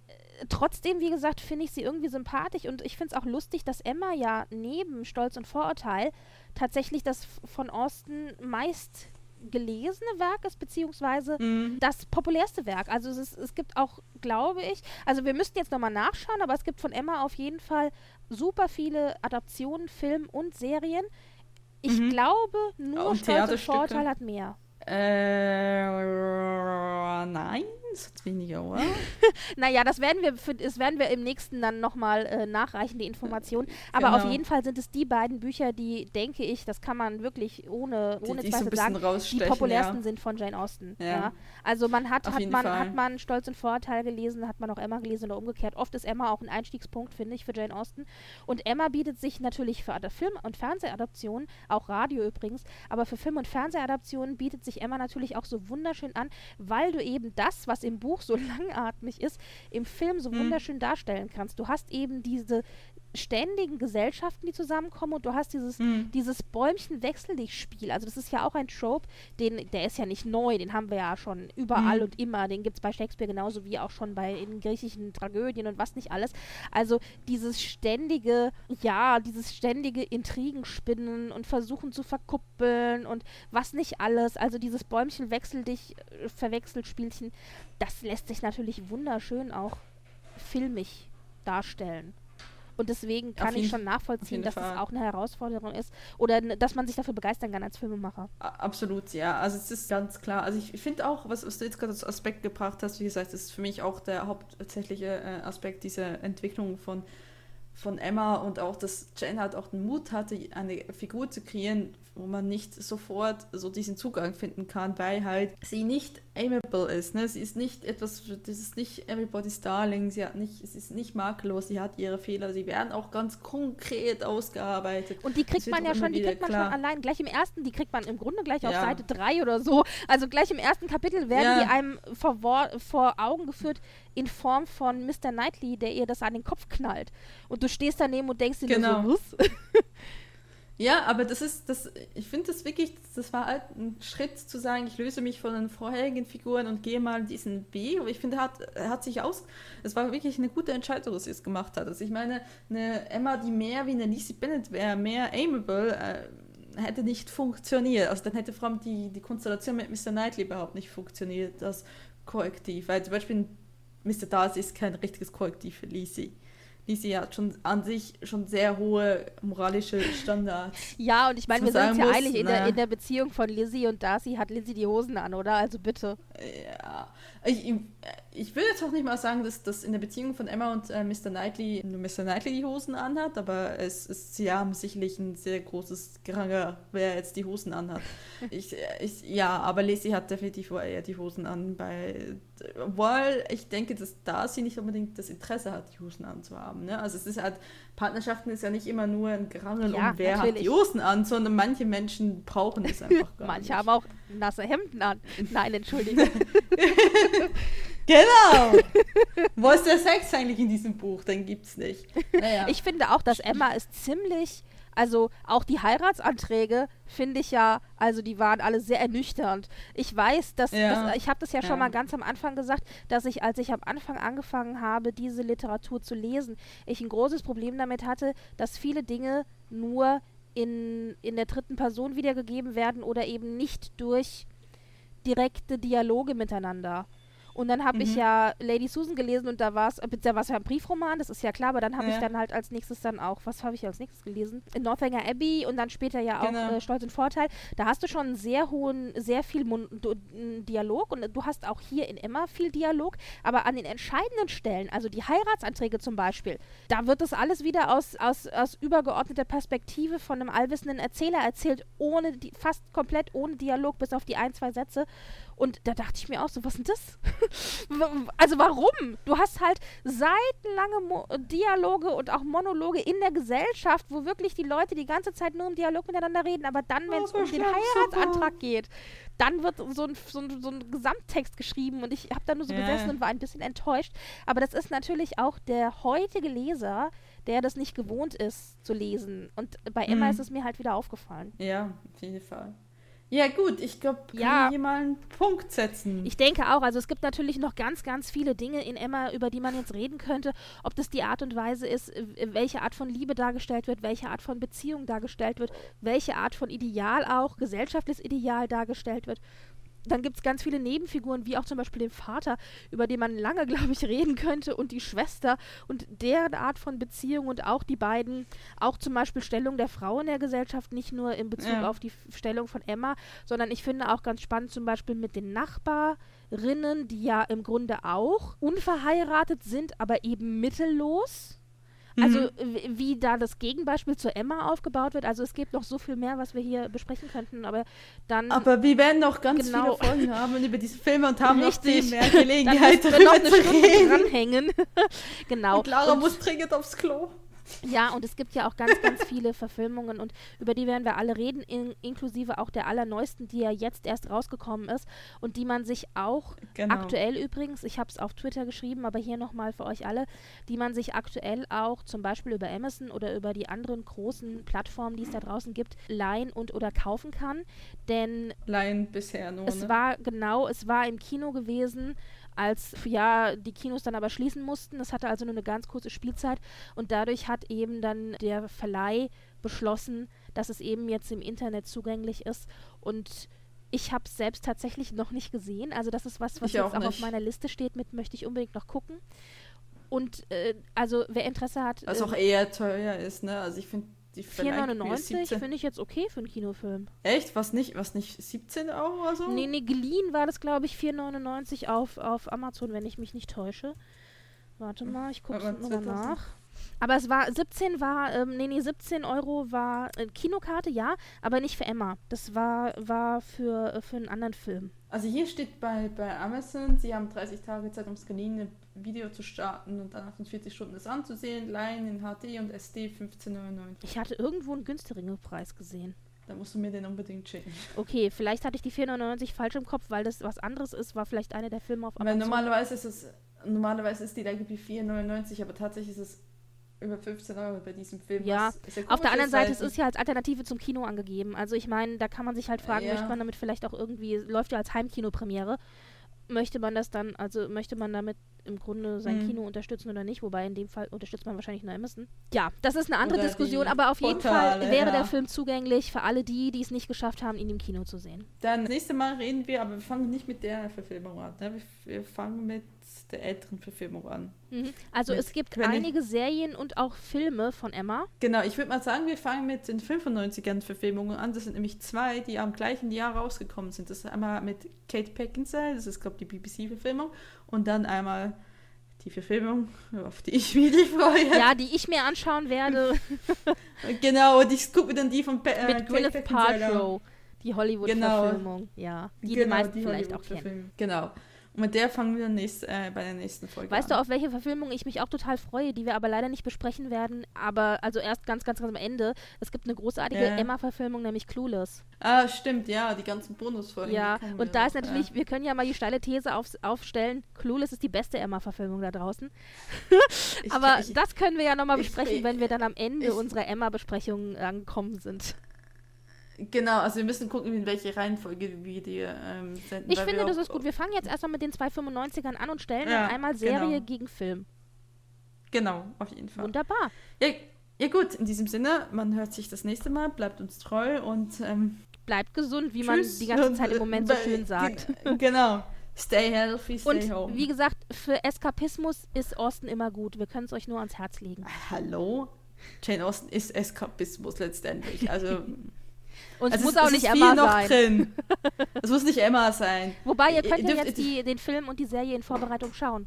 äh, trotzdem, wie gesagt, finde ich sie irgendwie sympathisch und ich finde es auch lustig, dass Emma ja neben Stolz und Vorurteil tatsächlich das von Austin meist gelesene Werk ist, beziehungsweise Mhm. das populärste Werk. Also es, ist, es gibt auch, glaube ich, also wir müssten jetzt nochmal nachschauen, aber es gibt von Emma auf jeden Fall super viele Adaptionen, Film und Serien. Ich Mhm. glaube, nur Und Stolz und. Vorurteil hat mehr. Äh, nein, das hat weniger, oder? Naja, das werden wir, für, das werden wir im nächsten dann nochmal äh, nachreichen, die Information. Aber auf Genau. jeden Fall sind es die beiden Bücher, die, denke ich, das kann man wirklich ohne, Die, ohne die so ein Zweifel bisschen sagen, die populärsten ja. sind von Jane Austen. Ja. Ja. Also man hat, Auf hat man, Fall. hat man Stolz und Vorurteil gelesen, hat man auch Emma gelesen oder umgekehrt. Oft ist Emma auch ein Einstiegspunkt, finde ich, für Jane Austen. Und Emma bietet sich natürlich für Film- und Fernsehadaptionen, auch Radio übrigens, aber für Film- und Fernsehadaptionen bietet sich Emma natürlich auch so wunderschön an, weil du eben das, was im Buch so langatmig ist, im Film so Mhm. wunderschön darstellen kannst. Du hast eben diese ständigen Gesellschaften, die zusammenkommen und du hast dieses, Mhm. dieses Bäumchen-Wechsel-dich-Spiel. Also das ist ja auch ein Trope, den, der ist ja nicht neu, den haben wir ja schon überall Mhm. und immer. Den gibt es bei Shakespeare genauso wie auch schon bei in griechischen Tragödien und was nicht alles. Also dieses ständige, ja, dieses ständige Intrigenspinnen und versuchen zu verkuppeln und was nicht alles. Also dieses Bäumchen-Wechsel-dich-Verwechselt-Spielchen, das lässt sich natürlich wunderschön auch filmig darstellen. Und deswegen kann ich schon nachvollziehen, dass es Fall. auch eine Herausforderung ist oder dass man sich dafür begeistern kann als Filmemacher. Absolut, ja. Also es ist ganz klar. Also ich finde auch, was, was du jetzt gerade als Aspekt gebracht hast, wie gesagt, ist für mich auch der hauptsächliche äh, Aspekt dieser Entwicklung von, von Emma und auch, dass Jen halt auch den Mut hatte, eine Figur zu kreieren, wo man nicht sofort so diesen Zugang finden kann, weil halt sie nicht amiable ist. Ne? Sie ist nicht etwas, das ist nicht everybody's darling, sie hat nicht, sie ist nicht makellos, sie hat ihre Fehler, sie werden auch ganz konkret ausgearbeitet. Und die kriegt man ja schon, die kriegt man klar. schon allein, gleich im ersten, die kriegt man im Grunde gleich auf Ja. Seite 3 oder so. Also gleich im ersten Kapitel werden Ja. die einem vor, vor Augen geführt in Form von Mr. Knightley, der ihr das an den Kopf knallt. Und du stehst daneben und denkst dir Genau. so, was? Ja, aber das ist, das, ich finde das wirklich, das war halt ein Schritt zu sagen, ich löse mich von den vorherigen Figuren und gehe mal diesen Weg. Aber ich finde, er hat, er hat sich aus, es war wirklich eine gute Entscheidung, dass sie es gemacht hat. Also ich meine, eine Emma, die mehr wie eine Lizzie Bennett wäre, mehr amiable, äh, hätte nicht funktioniert. Also dann hätte vor allem die, die Konstellation mit Mr. Knightley überhaupt nicht funktioniert, das Korrektiv. Weil zum Beispiel Mr. Darcy ist kein richtiges Korrektiv für Lizzie. Lizzie hat schon an sich schon sehr hohe moralische Standards. Ja, und ich meine, wir sind ja muss, in der, in der Beziehung von Lizzie und Darcy hat Lizzie die Hosen an, oder? Also bitte. Ja, ich, ich will jetzt auch nicht mal sagen, dass, dass in der Beziehung von Emma und äh, Mr. Knightley nur Mr. Knightley die Hosen anhat, aber es ist, sie haben sicherlich ein sehr großes Geranger, wer jetzt die Hosen anhat. ich, ich, ja, aber Lacey hat definitiv eher die Hosen an, bei, weil ich denke, dass Darcy nicht unbedingt das Interesse hat, die Hosen anzuhaben. Ne? Also es ist halt, Partnerschaften ist ja nicht immer nur ein Gerangel Ja, um wer hat natürlich. die Hosen an, sondern manche Menschen brauchen es einfach gar Manche nicht. haben auch nasse Hemden an. Nein, entschuldige. Genau! Wo ist der Sex eigentlich in diesem Buch? Den gibt's nicht. Naja. Ich finde auch, dass Emma ist ziemlich, also auch die Heiratsanträge finde ich ja, also die waren alle sehr ernüchternd. Ich weiß, dass, Ja. dass ich habe das ja schon Ja. mal ganz am Anfang gesagt, dass ich, als ich am Anfang angefangen habe, diese Literatur zu lesen, ich ein großes Problem damit hatte, dass viele Dinge nur in, in der dritten Person wiedergegeben werden oder eben nicht durch direkte Dialoge miteinander. Und dann habe ich Mhm. ja Lady Susan gelesen und da war es, da war es ja ein Briefroman, das ist ja klar, aber dann habe ich Ja. dann halt als nächstes dann auch, was habe ich als nächstes gelesen? In Northanger Abbey und dann später ja auch Genau. äh, Stolz und Vorteil. Da hast du schon einen sehr hohen, sehr viel n- Dialog und du hast auch hier in Emma viel Dialog, aber an den entscheidenden Stellen, also die Heiratsanträge zum Beispiel, da wird das alles wieder aus, aus, aus übergeordneter Perspektive von einem allwissenden Erzähler erzählt, ohne die, fast komplett ohne Dialog, bis auf die ein, zwei Sätze. Und da dachte ich mir auch so, was ist denn das? Also warum? Du hast halt seitenlange Mo Dialoge und auch Monologe in der Gesellschaft, wo wirklich die Leute die ganze Zeit nur im Dialog miteinander reden, aber dann, wenn es um den Heiratsantrag geht, dann wird so ein, so ein, so ein Gesamttext geschrieben und ich habe da nur so Ja. gesessen und war ein bisschen enttäuscht. Aber das ist natürlich auch der heutige Leser, der das nicht gewohnt ist zu lesen. Und bei Emma Mhm. ist es mir halt wieder aufgefallen. ja, auf jeden Fall. Ja, gut, ich glaube, können Ja. wir hier mal einen Punkt setzen. Ich denke auch, also es gibt natürlich noch ganz, ganz viele Dinge in Emma, über die man jetzt reden könnte. Ob das die Art und Weise ist, welche Art von Liebe dargestellt wird, welche Art von Beziehung dargestellt wird, welche Art von Ideal auch, gesellschaftliches Ideal dargestellt wird. Dann gibt es ganz viele Nebenfiguren, wie auch zum Beispiel den Vater, über den man lange, glaube ich, reden könnte, und die Schwester und deren Art von Beziehung und auch die beiden, auch zum Beispiel Stellung der Frau in der Gesellschaft, nicht nur in Bezug Ja. auf die Stellung von Emma, sondern ich finde auch ganz spannend zum Beispiel mit den Nachbarinnen, die ja im Grunde auch unverheiratet sind, aber eben mittellos. Also Mhm. wie da das Gegenbeispiel zu Emma aufgebaut wird. Also es gibt noch so viel mehr, was wir hier besprechen könnten, aber dann Aber wir werden noch ganz Genau. viele Folgen haben über diese Filme und haben noch Richtig. viel mehr Gelegenheit wir noch darüber eine zu Stunde reden. dranhängen. genau. Und Lara Und- muss dringend aufs Klo. Ja, und es gibt ja auch ganz, ganz viele Verfilmungen und über die werden wir alle reden, in, inklusive auch der allerneuesten, die ja jetzt erst rausgekommen ist und die man sich auch Genau. aktuell übrigens, ich habe es auf Twitter geschrieben, aber hier nochmal für euch alle, die man sich aktuell auch zum Beispiel über Amazon oder über die anderen großen Plattformen, die es da draußen gibt, leihen und oder kaufen kann. Denn Laien bisher nur. es ne? war genau, es war im Kino gewesen, als ja die Kinos dann aber schließen mussten. Es hatte also nur eine ganz kurze Spielzeit und dadurch hat eben dann der Verleih beschlossen, dass es eben jetzt im Internet zugänglich ist und ich habe es selbst tatsächlich noch nicht gesehen. Also das ist was, was Ich jetzt auch auch auf meiner Liste steht, mit möchte ich unbedingt noch gucken. Und äh, also wer Interesse hat, Was auch ähm, eher teuer ist, ne? Also ich finde die Verleihgebühr 4,99 17 finde ich jetzt okay für einen Kinofilm. Echt? Was nicht, was nicht 17 Euro oder so? Nee, nee, geliehen war das, glaube ich, 4,99 auf, auf Amazon, wenn ich mich nicht täusche. Warte mal, ich gucke es nochmal 2000. nach. Aber es war, 17 war, ähm, nee, nee, 17 Euro war äh, Kinokarte, ja, aber nicht für Emma. Das war, war für, äh, für einen anderen Film. Also hier steht bei, bei Amazon, sie haben 30 Tage Zeit, um das geliehene Video zu starten und dann 48 Stunden es anzusehen. Leihen in HD und SD 15,99. Ich hatte irgendwo einen günstigeren Preis gesehen. Da musst du mir den unbedingt schicken. Okay, vielleicht hatte ich die 4,99 falsch im Kopf, weil das was anderes ist, war vielleicht einer der Filme auf Weil Amazon. normalerweise ist es, normalerweise ist die Leihgebühr 4,99, aber tatsächlich ist es über 15 Euro bei diesem Film. Ja, sehr Auf der anderen Seite, es weil- ist ja als Alternative zum Kino angegeben. Also ich meine, da kann man sich halt fragen, Ja. möchte man damit vielleicht auch irgendwie, läuft ja als Heimkinopremiere, möchte man das dann, also möchte man damit im Grunde sein Mhm. Kino unterstützen oder nicht? Wobei in dem Fall unterstützt man wahrscheinlich nur Amazon. Ja, das ist eine andere Oder Diskussion, aber auf jeden Portale, Fall wäre ja. der Film zugänglich für alle die, die es nicht geschafft haben, ihn im Kino zu sehen. Dann das nächste Mal reden wir, aber wir fangen nicht mit der Verfilmung an. Ne? Wir, wir fangen mit der älteren Verfilmung an. Mhm. Also Mit es gibt Gwenny- einige Serien und auch Filme von Emma. Genau, ich würde mal sagen, wir fangen mit den 95ern Verfilmungen an. Das sind nämlich zwei, die am gleichen Jahr rausgekommen sind. Das ist einmal mit Kate Beckinsale, das ist, glaube ich, die BBC-Verfilmung. Und dann einmal die Verfilmung, auf die ich mich freue. Ja, die ich mir anschauen werde Genau, und ich gucke dann die von Pe äh, mit Kate Gwyneth. Paltrow. Die Hollywood-Verfilmung. Ja, die die genau, meisten vielleicht auch kennen. Genau. Mit der fangen wir dann nächst, äh, bei der nächsten Folge Weißt an. du, auf welche Verfilmung ich mich auch total freue, die wir aber leider nicht besprechen werden, aber also erst ganz, ganz, ganz am Ende. Es gibt eine großartige Ja. Emma-Verfilmung, nämlich Clueless. Ah, stimmt, ja, die ganzen Bonusfolgen. ja, und ja da ist noch, natürlich, wir können ja mal die steile These auf, aufstellen, Clueless ist die beste Emma-Verfilmung da draußen. Ich- aber ich, das können wir ja nochmal ich- besprechen, wenn wir dann am Ende ich- unserer Emma-Besprechung angekommen sind. Genau, also wir müssen gucken, in welche Reihenfolge wir die ähm, senden. Ich finde, das ist gut. Wir fangen jetzt erstmal mit den zwei 95ern an und stellen Ja, dann einmal Serie genau. gegen Film. Genau, auf jeden Fall. Wunderbar. Ja, ja gut, in diesem Sinne, man hört sich das nächste Mal, bleibt uns treu und ähm, Bleibt gesund, wie man die ganze Zeit im Moment so schön sagt. ge- Genau. Stay healthy, stay Und home. wie gesagt, für Eskapismus ist Austin immer gut. Wir können es euch nur ans Herz legen. Hallo? Jane Austen ist Eskapismus letztendlich. Also, Und es also muss es, auch es nicht Emma sein. drin. es muss nicht Emma sein. Wobei, ihr Ihr könnt ja dürft- jetzt die, den Film und die Serie in Vorbereitung schauen.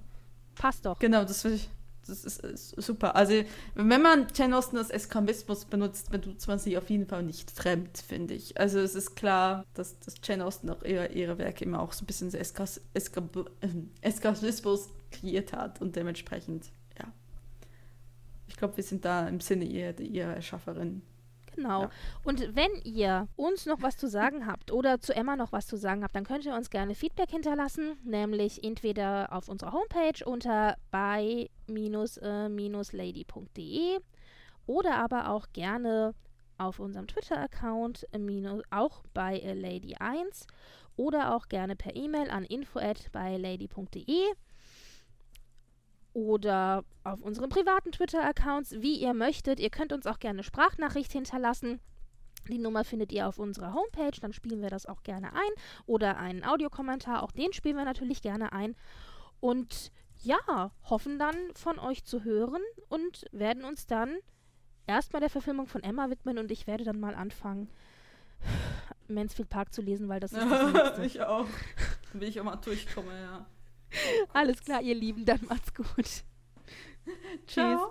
Passt doch. Genau, das, will ich, das ist, ist super. Also, wenn man Jane Austen als Eskapismus benutzt, benutzt man sie auf jeden Fall nicht fremd, finde ich. Also, es ist klar, dass, dass Jane Austen auch ihre, ihre Werke immer auch so ein bisschen so Eskas, Eskab, äh, Eskapismus kreiert hat und dementsprechend, ja. Ich glaube, wir sind da im Sinne ihrer, ihrer Erschafferin. Genau. Ja. Und wenn ihr uns noch was zu sagen habt oder zu Emma noch was zu sagen habt, dann könnt ihr uns gerne Feedback hinterlassen, nämlich entweder auf unserer Homepage unter bei-lady.de oder aber auch gerne auf unserem Twitter-Account äh, auch bei äh, lady1 oder auch gerne per E-Mail an info at bylady.de oder auf unseren privaten Twitter-Accounts, wie ihr möchtet. Ihr könnt uns auch gerne Sprachnachricht hinterlassen. Die Nummer findet ihr auf unserer Homepage, dann spielen wir das auch gerne ein. Oder einen Audiokommentar, auch den spielen wir natürlich gerne ein. Und ja, hoffen dann von euch zu hören und werden uns dann erstmal der Verfilmung von Emma widmen und ich werde dann mal anfangen, Mansfield Park zu lesen, weil das ist das ich auch. Will ich auch mal durchkommen, ja. Alles klar, ihr Lieben, dann macht's gut. Tschüss.